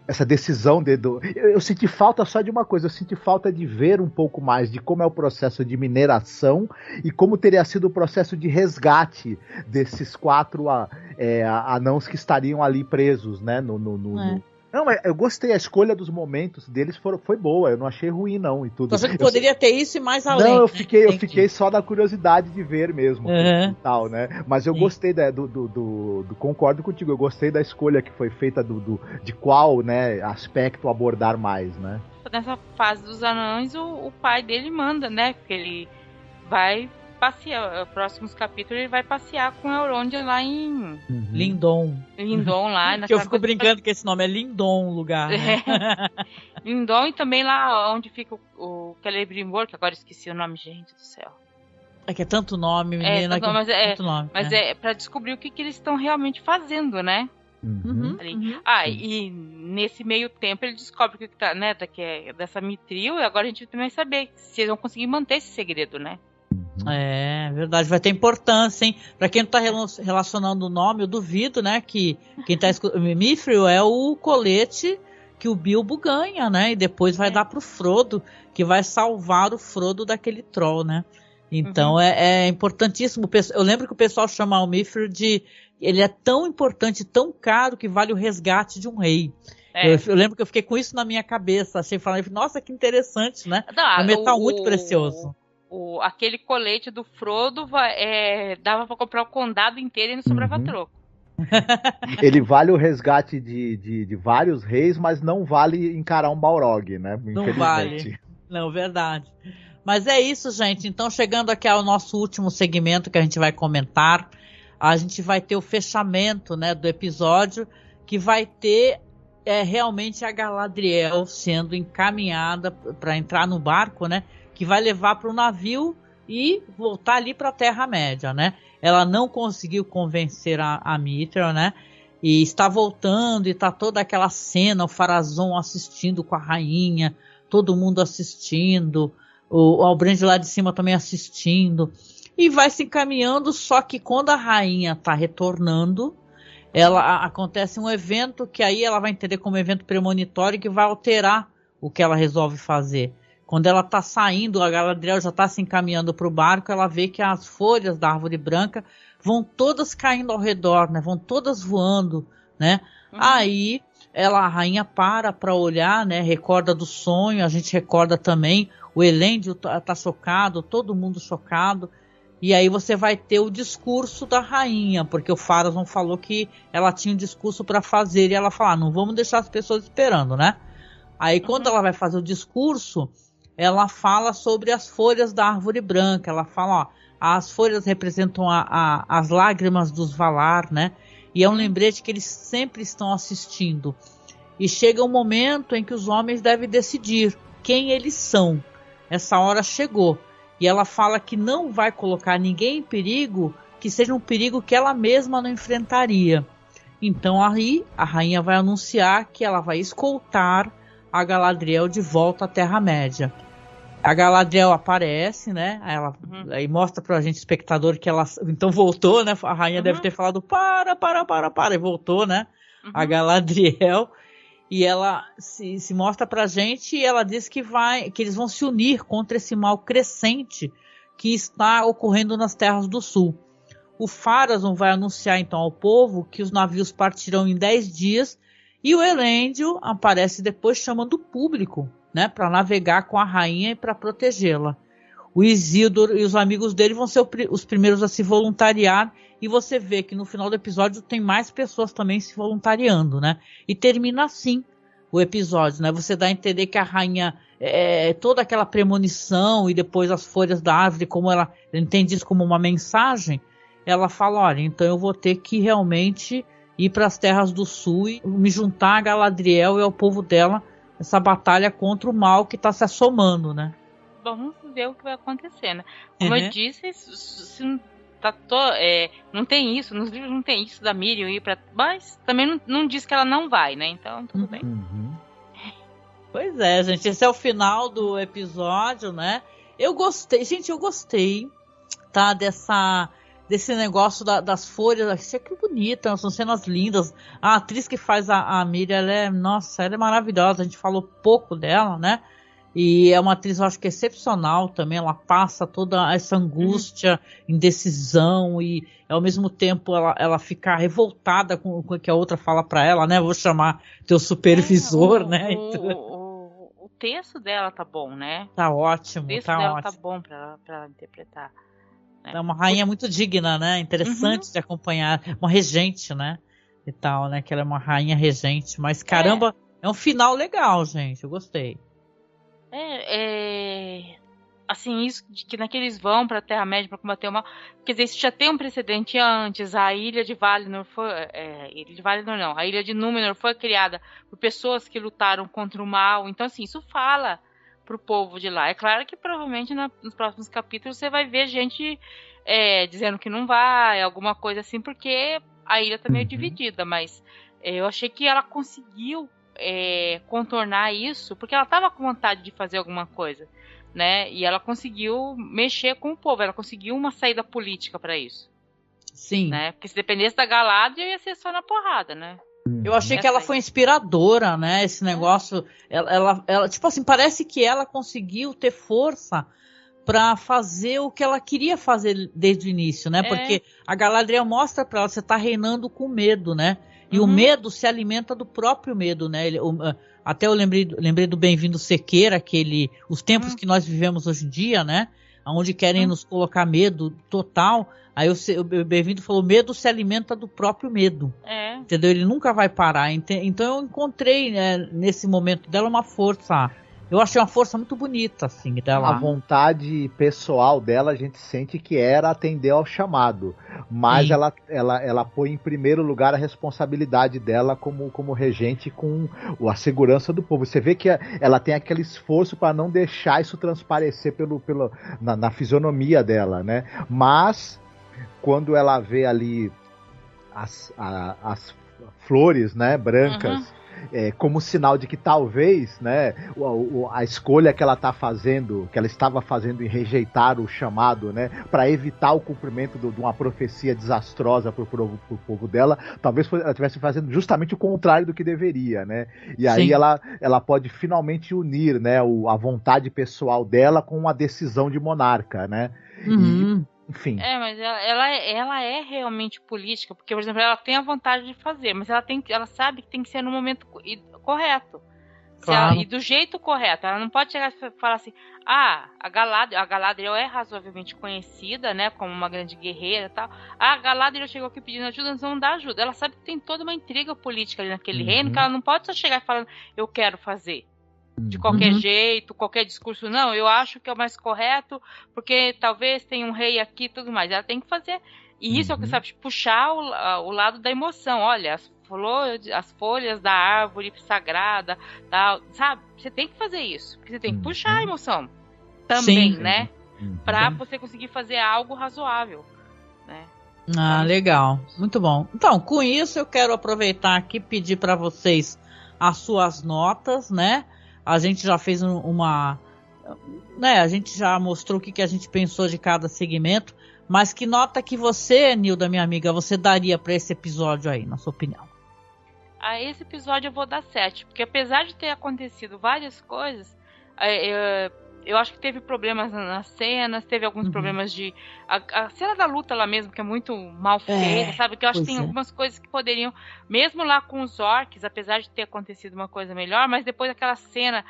Speaker 3: essa decisão de, do, eu, eu, senti falta só de uma coisa, eu senti falta de ver um pouco mais de como é o processo de mineração e como teria sido o processo de resgate desses quatro é, anãos que estariam ali presos, né? no, no, no, é. no Não, mas eu gostei, a escolha dos momentos deles foi, foi boa, eu não achei ruim, não, e tudo.
Speaker 1: Você poderia ter isso e mais além.
Speaker 3: Não, eu fiquei, eu fiquei só na curiosidade de ver mesmo uhum. e tal, né? Mas eu Sim. gostei da, do, do, do, do, Concordo contigo, eu gostei da escolha que foi feita do, do, de qual né, aspecto abordar mais, né?
Speaker 2: Nessa fase dos anões, o, o pai dele manda, né? Porque ele vai passear, próximos capítulos ele vai passear com a Elrond lá em
Speaker 1: uhum. Lindon.
Speaker 2: Lindon lá.
Speaker 1: que eu fico brincando que esse nome é Lindon, o lugar. Né?
Speaker 2: É. Lindon e também lá onde fica o, o Celebrimbor, que agora esqueci o nome, gente do céu.
Speaker 1: É que é tanto nome, é, menina. É,
Speaker 2: tanto, mas
Speaker 1: é,
Speaker 2: tanto nome, mas é, é para descobrir o que, que eles estão realmente fazendo, né? Uhum, uhum. Ah, e nesse meio tempo ele descobre que tá, né, que é dessa Mitril, e agora a gente também vai saber se eles vão conseguir manter esse segredo, né?
Speaker 1: É, verdade, vai ter importância, hein? Pra quem não tá relacionando o nome, eu duvido, né? Que quem tá escutando. Mithril é o colete que o Bilbo ganha, né? E depois vai é. dar pro Frodo, que vai salvar o Frodo daquele troll, né? Então uhum. é, é, importantíssimo. Eu lembro que o pessoal chama o Mithril de. Ele é tão importante, tão caro, que vale o resgate de um rei. É. Eu, eu, lembro que eu fiquei com isso na minha cabeça. Achei falando, nossa, que interessante, né? Não, é um metal o, muito precioso
Speaker 2: o, aquele colete do Frodo é, dava para comprar o condado inteiro e não sobrava uhum. troco.
Speaker 3: Ele vale o resgate de, de, de, vários reis, mas não vale encarar um Balrog, né?
Speaker 1: Não vale. Não, verdade. Mas é isso, gente. Então, chegando aqui ao nosso último segmento que a gente vai comentar, a gente vai ter o fechamento né, do episódio, que vai ter é, realmente a Galadriel sendo encaminhada para entrar no barco, né? Que vai levar para o navio e voltar ali para a Terra-média, né? Ela não conseguiu convencer a, a Mitra, né? E está voltando e está toda aquela cena, o Farazon assistindo com a rainha, todo mundo assistindo, o, o Albrand lá de cima também assistindo. E vai se encaminhando, só que quando a rainha está retornando, ela a, acontece um evento que aí ela vai entender como evento premonitório que vai alterar o que ela resolve fazer. Quando ela está saindo, a Galadriel já está se encaminhando para o barco, ela vê que as folhas da árvore branca vão todas caindo ao redor, né? Vão todas voando, né? Uhum. Aí ela, a rainha para para olhar, né? Recorda do sonho, a gente recorda também. O Elêndio tá, tá chocado, todo mundo chocado. E aí você vai ter o discurso da rainha, porque o Farazon falou que ela tinha um discurso para fazer e ela fala, ah, não vamos deixar as pessoas esperando, né? Aí quando uhum. ela vai fazer o discurso, ela fala sobre as folhas da árvore branca. Ela fala, ó, as folhas representam a, a, as lágrimas dos Valar, né? E é um lembrete que eles sempre estão assistindo. E chega um momento em que os homens devem decidir quem eles são. Essa hora chegou. E ela fala que não vai colocar ninguém em perigo que seja um perigo que ela mesma não enfrentaria. Então aí a rainha vai anunciar que ela vai escoltar a Galadriel de volta à Terra-média. A Galadriel aparece, né? Aí, ela, uhum. aí mostra pra gente, espectador, que ela então voltou, né? A rainha uhum. deve ter falado para, para, para, para, e voltou, né? Uhum. A Galadriel. E ela se, se mostra pra gente e ela diz que vai, que eles vão se unir contra esse mal crescente que está ocorrendo nas terras do sul. O Farazon vai anunciar então ao povo que os navios partirão em 10 dias e o Elêndio aparece depois chamando o público né, para navegar com a rainha e para protegê-la. O Isildur e os amigos dele vão ser os primeiros a se voluntariar e você vê que no final do episódio tem mais pessoas também se voluntariando, né? E termina assim o episódio, né? Você dá a entender que a rainha é, toda aquela premonição e depois as folhas da árvore, como ela entende isso como uma mensagem, ela fala, olha, então eu vou ter que realmente ir para as terras do sul e me juntar a Galadriel e ao povo dela essa batalha contra o mal que está se assomando, né?
Speaker 2: Vamos ver o que vai acontecer, né? Como uhum. eu disse, se tá to, é, não tem isso, nos livros não tem isso da Miriam ir para, mas também não, não, diz que ela não vai, né? Então tudo uhum. bem.
Speaker 1: Pois é, gente, esse é o final do episódio, né? Eu gostei, gente, eu gostei, tá? Dessa desse negócio da, das folhas. Isso que bonita, são cenas lindas. A atriz que faz a, a Miriam, ela é, nossa, ela é maravilhosa. A gente falou pouco dela, né? E é uma atriz, eu acho que excepcional também. Ela passa toda essa angústia, uhum. indecisão e ao mesmo tempo ela, ela fica revoltada com, com o que a outra fala para ela, né? Vou chamar teu supervisor,
Speaker 2: é, o,
Speaker 1: né?
Speaker 2: Então... O, o, texto dela tá bom, né?
Speaker 1: Tá ótimo. O
Speaker 2: texto
Speaker 1: tá
Speaker 2: dela
Speaker 1: ótimo.
Speaker 2: tá bom pra interpretar.
Speaker 1: Né? É uma rainha muito digna, né? Interessante uhum. de acompanhar. Uma regente, né? E tal, né? Que ela é uma rainha regente. Mas caramba, é, é um final legal, gente. Eu gostei.
Speaker 2: É, é, assim, isso de que naqueles vão para a Terra-média para combater o mal. Quer dizer, isso já tem um precedente antes. A ilha de Valinor foi. É, ilha de Valinor não. A ilha de Númenor foi criada por pessoas que lutaram contra o mal. Então, assim, isso fala pro povo de lá. É claro que provavelmente na, nos próximos capítulos você vai ver gente é, dizendo que não vai, alguma coisa assim, porque a ilha tá meio uhum. dividida, mas é, eu achei que ela conseguiu é, contornar isso, porque ela estava com vontade de fazer alguma coisa, né? E ela conseguiu mexer com o povo, ela conseguiu uma saída política para isso.
Speaker 1: Sim.
Speaker 2: Né? Porque se dependesse da Galadriel, ia ser só na porrada, né?
Speaker 1: Eu achei que ela foi inspiradora, né? Esse negócio, ela, ela, ela, tipo assim, parece que ela conseguiu ter força para fazer o que ela queria fazer desde o início, né? É. Porque a Galadriel mostra para ela, você tá reinando com medo, né? E uhum. o medo se alimenta do próprio medo, né? Ele, o, até eu lembrei, lembrei do Bem-vindo Sequeira, aquele, os tempos uhum. que nós vivemos hoje em dia, né? Onde querem uhum. nos colocar medo total. Aí o, o Bem-vindo falou: medo se alimenta do próprio medo.
Speaker 2: É.
Speaker 1: Entendeu? Ele nunca vai parar. Então eu encontrei né, nesse momento dela uma força eu achei uma força muito bonita, assim, dela.
Speaker 3: A vontade pessoal dela, a gente sente que era atender ao chamado. Mas ela, ela, ela põe em primeiro lugar a responsabilidade dela como, como regente com a segurança do povo. Você vê que ela tem aquele esforço para não deixar isso transparecer pelo, pelo, na, na fisionomia dela, né? Mas, quando ela vê ali as, a, as flores, né, brancas. Uhum é, como sinal de que talvez, né, a, a escolha que ela está fazendo, que ela estava fazendo em rejeitar o chamado, né, para evitar o cumprimento de uma profecia desastrosa para o povo dela, talvez ela estivesse fazendo justamente o contrário do que deveria, né? E aí ela, ela pode finalmente unir, né, o, a vontade pessoal dela com a decisão de monarca, né?
Speaker 1: Uhum. E,
Speaker 3: enfim.
Speaker 2: É, mas ela, ela, ela, é realmente política, porque, por exemplo, ela tem a vontade de fazer, mas ela, tem, ela sabe que tem que ser no momento correto. Claro. Ela, e do jeito correto. Ela não pode chegar e falar assim, ah, a Galadriel, a Galadriel é razoavelmente conhecida, né, como uma grande guerreira e tal. Ah, a Galadriel chegou aqui pedindo ajuda, nós vamos dar ajuda. Ela sabe que tem toda uma intriga política ali naquele uhum. reino, que ela não pode só chegar falando, eu quero fazer de qualquer uhum. jeito, qualquer discurso. Não, eu acho que é o mais correto, porque talvez tenha um rei aqui e tudo mais. Ela tem que fazer. E isso uhum. é o que uhum. sabe, puxar o, o lado da emoção. Olha, as flores, as folhas da árvore sagrada, tal, sabe? Você tem que fazer isso, porque você tem que puxar a uhum. emoção também, Sim. né? Uhum. Para você conseguir fazer algo razoável, né?
Speaker 1: Ah, legal. Muito bom. Então, com isso eu quero aproveitar aqui e pedir para vocês as suas notas, né? A gente já fez uma. Né, a gente já mostrou o que, que a gente pensou de cada segmento. Mas que nota que você, Nilda, minha amiga, você daria para esse episódio aí, na sua opinião?
Speaker 2: A esse episódio eu vou dar 7, porque apesar de ter acontecido várias coisas, é, eu acho que teve problemas nas cenas, teve alguns uhum. problemas de. A, a, cena da luta lá mesmo, que é muito mal feita, é, sabe? Que eu acho que tem é. algumas coisas que poderiam, mesmo lá com os orcs, apesar de ter acontecido uma coisa melhor, mas depois daquela cena.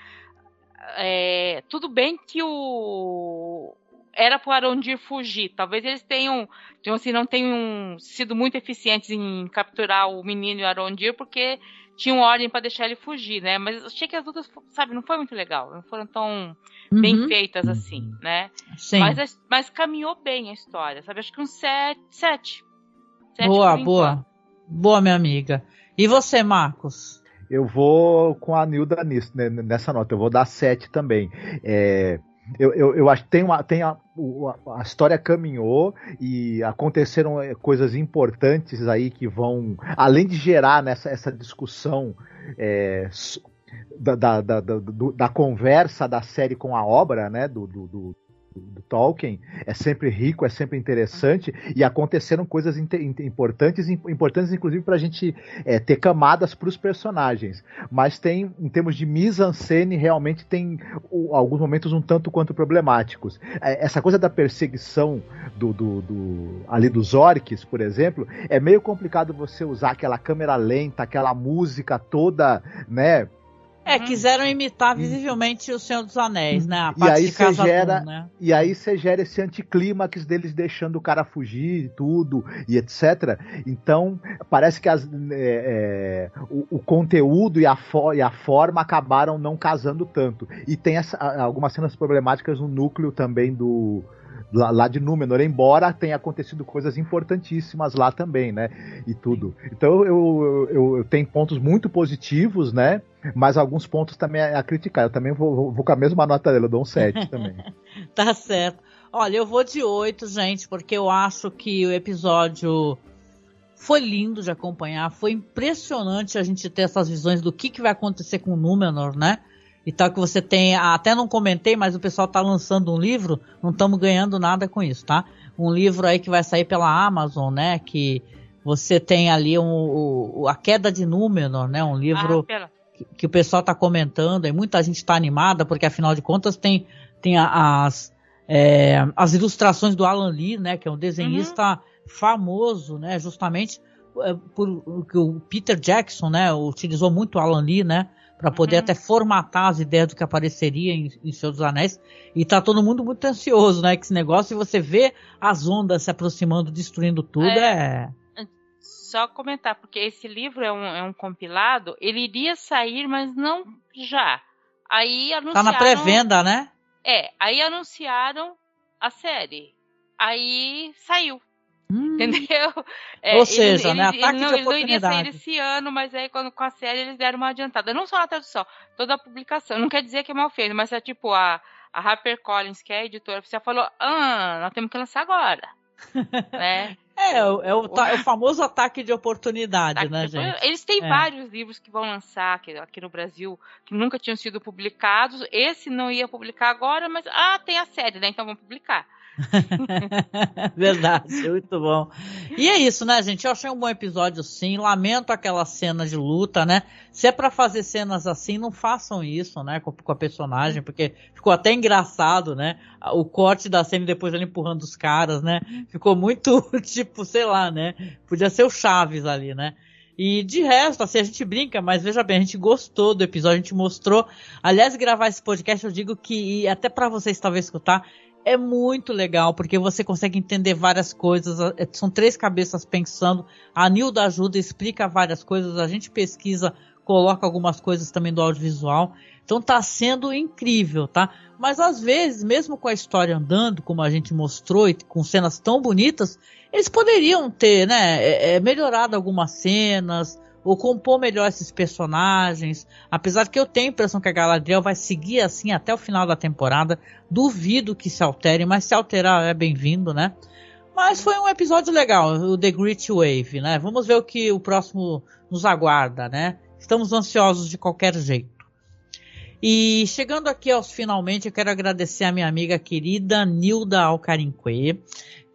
Speaker 2: É, tudo bem que o, era para o Arondir fugir. Talvez eles tenham, então, assim, não tenham sido muito eficientes em capturar o menino e o Arondir, porque tinham ordem para deixar ele fugir, né? Mas achei que as lutas, sabe, não foi muito legal, não foram tão uhum. bem feitas assim, né?
Speaker 1: Sim.
Speaker 2: Mas, mas caminhou bem a história, sabe? Acho que uns sete. sete.
Speaker 1: sete boa, boa. Boa, minha amiga. E você, Marcos?
Speaker 3: Eu vou com a Nilda nisso, né, nessa nota. Eu vou dar sete também. É, eu, eu, eu, acho que tem, uma, tem a, a, história caminhou e aconteceram eh, coisas importantes aí que vão, além de gerar nessa essa discussão é, da, da, da, da, conversa da série com a obra, né, do, do, do do Tolkien é sempre rico, é sempre interessante e aconteceram coisas importantes, importantes inclusive para a gente é, ter camadas para os personagens. Mas tem, em termos de mise-en-scène, realmente tem o, alguns momentos um tanto quanto problemáticos. É, essa coisa da perseguição do, do, do, ali dos orcs, por exemplo, é meio complicado você usar aquela câmera lenta, aquela música toda, né?
Speaker 1: É, uhum. quiseram imitar visivelmente o Senhor dos Anéis, né? A
Speaker 3: parte e aí você gera, né? E aí você gera esse anticlímax deles deixando o cara fugir e tudo, e etc. Então, parece que as, é, é, o, o, conteúdo e a, fo, e a forma acabaram não casando tanto. E tem essa, algumas cenas problemáticas no núcleo também do, lá, lá, de Númenor, embora tenha acontecido coisas importantíssimas lá também, né? E tudo. Então eu, eu, eu tenho pontos muito positivos, né? Mas alguns pontos também a, criticar. Eu também vou, vou, com a mesma nota dele, eu dou um 7 também.
Speaker 1: tá certo. Olha, eu vou de 8, gente, porque eu acho que o episódio foi lindo de acompanhar, foi impressionante a gente ter essas visões do que, que vai acontecer com o Númenor, né? E tal, que você tem, até não comentei, mas o pessoal tá lançando um livro, não estamos ganhando nada com isso, tá? Um livro aí que vai sair pela Amazon, né? Que você tem ali um, um a queda de Númenor, né? Um livro ah, que, que, o pessoal tá comentando e muita gente está animada, porque afinal de contas tem, tem as, é, as ilustrações do Alan Lee, né? Que é um desenhista uhum. famoso, né? Justamente é, por que o Peter Jackson, né? Utilizou muito o Alan Lee, né? Para poder uhum. até formatar as ideias do que apareceria em, em Senhor dos Anéis. E tá todo mundo muito ansioso, né? Que esse negócio, e você vê as ondas se aproximando, destruindo tudo, é...
Speaker 2: é... Só comentar, porque esse livro é um, é um compilado, ele iria sair, mas não já. Aí anunciaram...
Speaker 1: Tá na pré-venda, né?
Speaker 2: É, aí anunciaram a série. Aí saiu. Hum. Entendeu?
Speaker 1: É, Ou seja, ele, né? Ataque
Speaker 2: ele não,
Speaker 1: de
Speaker 2: ele não iria sair esse ano, mas aí quando, com a série eles deram uma adiantada. Não só na tradução, toda a publicação. Não quer dizer que é mal feito, mas é tipo a, a HarperCollins, que é a editora oficial, falou: ah, nós temos que lançar agora.
Speaker 1: né? É, é, o, é, o, é o famoso ataque de oportunidade, ataque né, de... gente?
Speaker 2: Eles têm é. vários livros que vão lançar aqui, aqui, no Brasil que nunca tinham sido publicados. Esse não ia publicar agora, mas ah, tem a série, né? Então vamos publicar.
Speaker 1: Verdade, muito bom. E é isso, né, gente? Eu achei um bom episódio, sim. Lamento aquela cena de luta, né? Se é para fazer cenas assim, não façam isso, né? Com, com, a personagem, porque ficou até engraçado, né? O corte da cena depois ele empurrando os caras, né? Ficou muito, tipo, sei lá, né? Podia ser o Chaves ali, né? E de resto, assim, a gente brinca, mas veja bem, a gente gostou do episódio, a gente mostrou. Aliás, gravar esse podcast, eu digo que, até para vocês talvez escutar, é muito legal, porque você consegue entender várias coisas. É, são três cabeças pensando. A Nilda ajuda, explica várias coisas. A gente pesquisa, coloca algumas coisas também do audiovisual. Então tá sendo incrível, tá? Mas às vezes, mesmo com a história andando, como a gente mostrou, e com cenas tão bonitas, eles poderiam ter, né, é, é melhorado algumas cenas, ou compor melhor esses personagens. Apesar que eu tenho a impressão que a Galadriel vai seguir assim até o final da temporada. Duvido que se altere, mas se alterar é bem-vindo, né? Mas foi um episódio legal, o The Great Wave, né? Vamos ver o que o próximo nos aguarda, né? Estamos ansiosos de qualquer jeito. E chegando aqui aos finalmente, eu quero agradecer a minha amiga querida Nilda Alcarinque,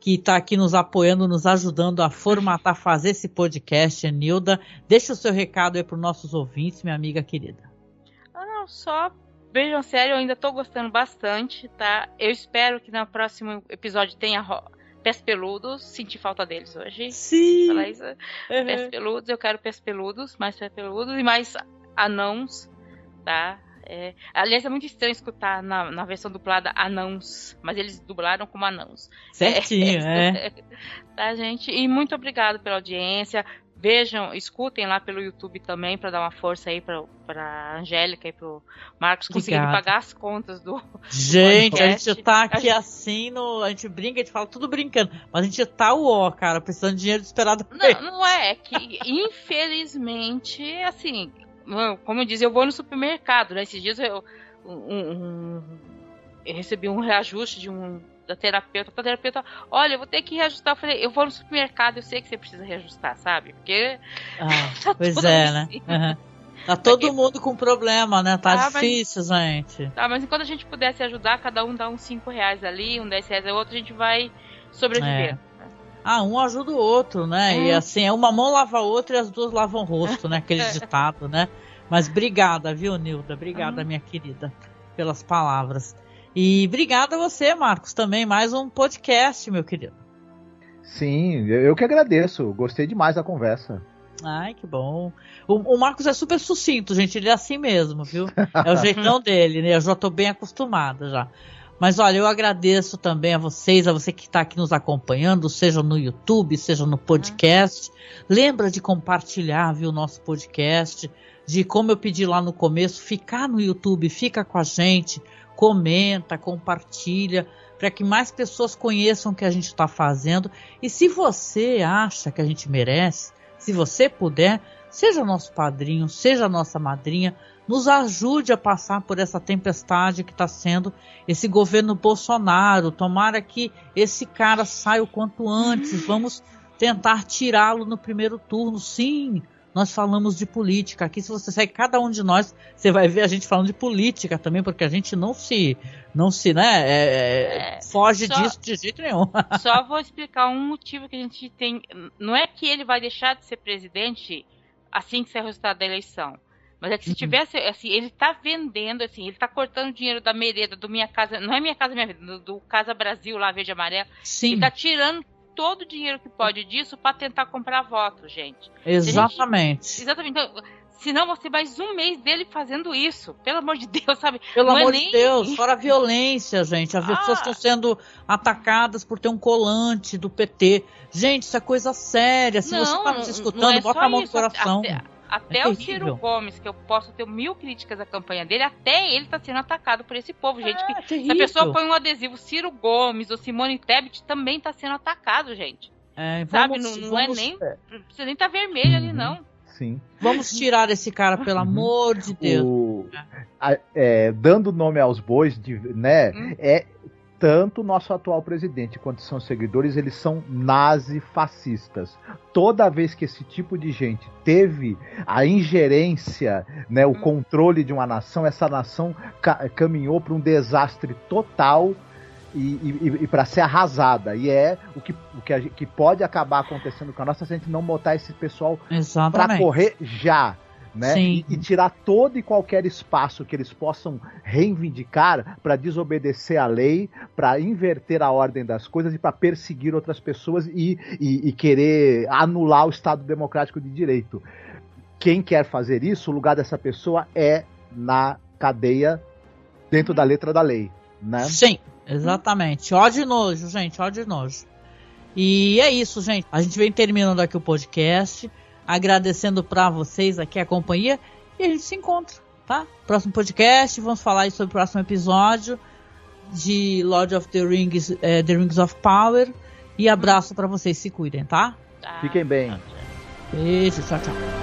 Speaker 1: que está aqui nos apoiando, nos ajudando a formatar, fazer esse podcast, Nilda. Deixa o seu recado aí para os nossos ouvintes, minha amiga querida.
Speaker 2: Ah, não, só vejam sério, eu ainda estou gostando bastante, tá? Eu espero que no próximo episódio tenha pés peludos, senti falta deles hoje.
Speaker 1: Sim.
Speaker 2: Falar isso. Uhum. Pés peludos, eu quero pés peludos, mais pés peludos e mais anãos, tá? É, aliás, é muito estranho escutar na, na versão dublada anãos, mas eles dublaram como anãos.
Speaker 1: Certinho, é.
Speaker 2: é. tá, gente? E muito obrigado pela audiência. Vejam, escutem lá pelo YouTube também para dar uma força aí para para Angélica e pro Marcos conseguirem pagar as contas do
Speaker 1: Gente, podcast. a gente tá aqui assim, no, a gente brinca, a gente fala tudo brincando, mas a gente tá o cara, precisando de dinheiro esperado.
Speaker 2: Não, não é, é que infelizmente, assim, como eu disse, eu vou no supermercado, né? Esses dias eu, um, um, eu recebi um reajuste de um da terapeuta, a terapeuta, olha, eu vou ter que reajustar. Eu falei, eu vou no supermercado, eu sei que você precisa reajustar, sabe? Porque.
Speaker 1: Ah, tá pois é, né? Uhum. Tá todo mundo com problema, né? Tá ah, difícil, mas... gente.
Speaker 2: Tá, mas enquanto a gente pudesse ajudar, cada um dá uns 5 reais ali, um 10 reais, o outro a gente vai sobreviver. É.
Speaker 1: Ah, um ajuda o outro, né? E assim, é uma mão lava a outra e as duas lavam o rosto, né? Aquele ditado, né? Mas obrigada, viu, Nilda? Obrigada, uhum. minha querida, pelas palavras. E obrigada a você, Marcos, também. Mais um podcast, meu querido.
Speaker 3: Sim, eu que agradeço. Gostei demais da conversa.
Speaker 1: Ai, que bom. O, o, Marcos é super sucinto, gente. Ele é assim mesmo, viu? É o jeitão dele, né? Eu já tô bem acostumada já. Mas olha, eu agradeço também a vocês, a você que está aqui nos acompanhando, seja no YouTube, seja no podcast. Lembra de compartilhar, viu, o nosso podcast, de como eu pedi lá no começo, ficar no YouTube, fica com a gente, comenta, compartilha, para que mais pessoas conheçam o que a gente está fazendo. E se você acha que a gente merece, se você puder, seja nosso padrinho, seja nossa madrinha, nos ajude a passar por essa tempestade que está sendo esse governo Bolsonaro. Tomara que esse cara saia o quanto antes. Vamos tentar tirá-lo no primeiro turno. Sim, nós falamos de política. Aqui, se você segue cada um de nós, você vai ver a gente falando de política também, porque a gente não se, não se, né, é, é, é foge só, disso de jeito nenhum.
Speaker 2: só vou explicar um motivo que a gente tem. Não é que ele vai deixar de ser presidente assim que sair o resultado da eleição. Mas é que se uhum. tivesse, assim, ele tá vendendo, assim, ele tá cortando dinheiro da mereda, do Minha Casa, não é Minha Casa Minha Vida, do, do Casa Brasil lá, verde e amarelo. Sim. Ele tá tirando todo o dinheiro que pode disso para tentar comprar voto, gente.
Speaker 1: Exatamente.
Speaker 2: Gente, exatamente. Então, senão você mais um mês dele fazendo isso. Pelo amor de Deus, sabe?
Speaker 1: Pelo não é amor é nem... de Deus, fora a violência, gente. As ah. pessoas estão sendo atacadas por ter um colante do PT. Gente, isso é coisa séria. Se não, você está nos escutando, é bota a mão no coração.
Speaker 2: Até, até é o Ciro Gomes, que eu posso ter mil críticas à campanha dele, até ele tá sendo atacado por esse povo, gente. É, que se a pessoa põe um adesivo Ciro Gomes ou Simone Tebet, também tá sendo atacado, gente. É, Sabe? Vamos, não, não é vamos... é nem. Não precisa nem tá vermelho uhum. ali, não.
Speaker 3: Sim.
Speaker 1: Vamos tirar esse cara, pelo uhum. amor de Deus. O,
Speaker 3: a, é, dando nome aos bois, de, né? Hum. É, tanto nosso atual presidente quanto seus seguidores, eles são nazi-fascistas. Toda vez que esse tipo de gente teve a ingerência, né, o controle de uma nação, essa nação ca caminhou para um desastre total e, e, e para ser arrasada. E é o que, o que, a, que, pode acabar acontecendo com a nossa se a gente não botar esse pessoal para correr já né? E, e, tirar todo e qualquer espaço que eles possam reivindicar para desobedecer a lei, para inverter a ordem das coisas e para perseguir outras pessoas e, e, e, querer anular o Estado democrático de direito. Quem quer fazer isso, o lugar dessa pessoa é na cadeia dentro da letra da lei, né?
Speaker 1: Sim, exatamente. Ódio e nojo, gente, ódio e nojo. E é isso, gente. A gente vem terminando aqui o podcast agradecendo para vocês aqui a companhia e a gente se encontra, tá? Próximo podcast, vamos falar sobre o próximo episódio de Lord of the Rings, é, The Rings of Power. E abraço para vocês, se cuidem, tá?
Speaker 3: Fiquem bem.
Speaker 1: Beijo, tchau, tchau.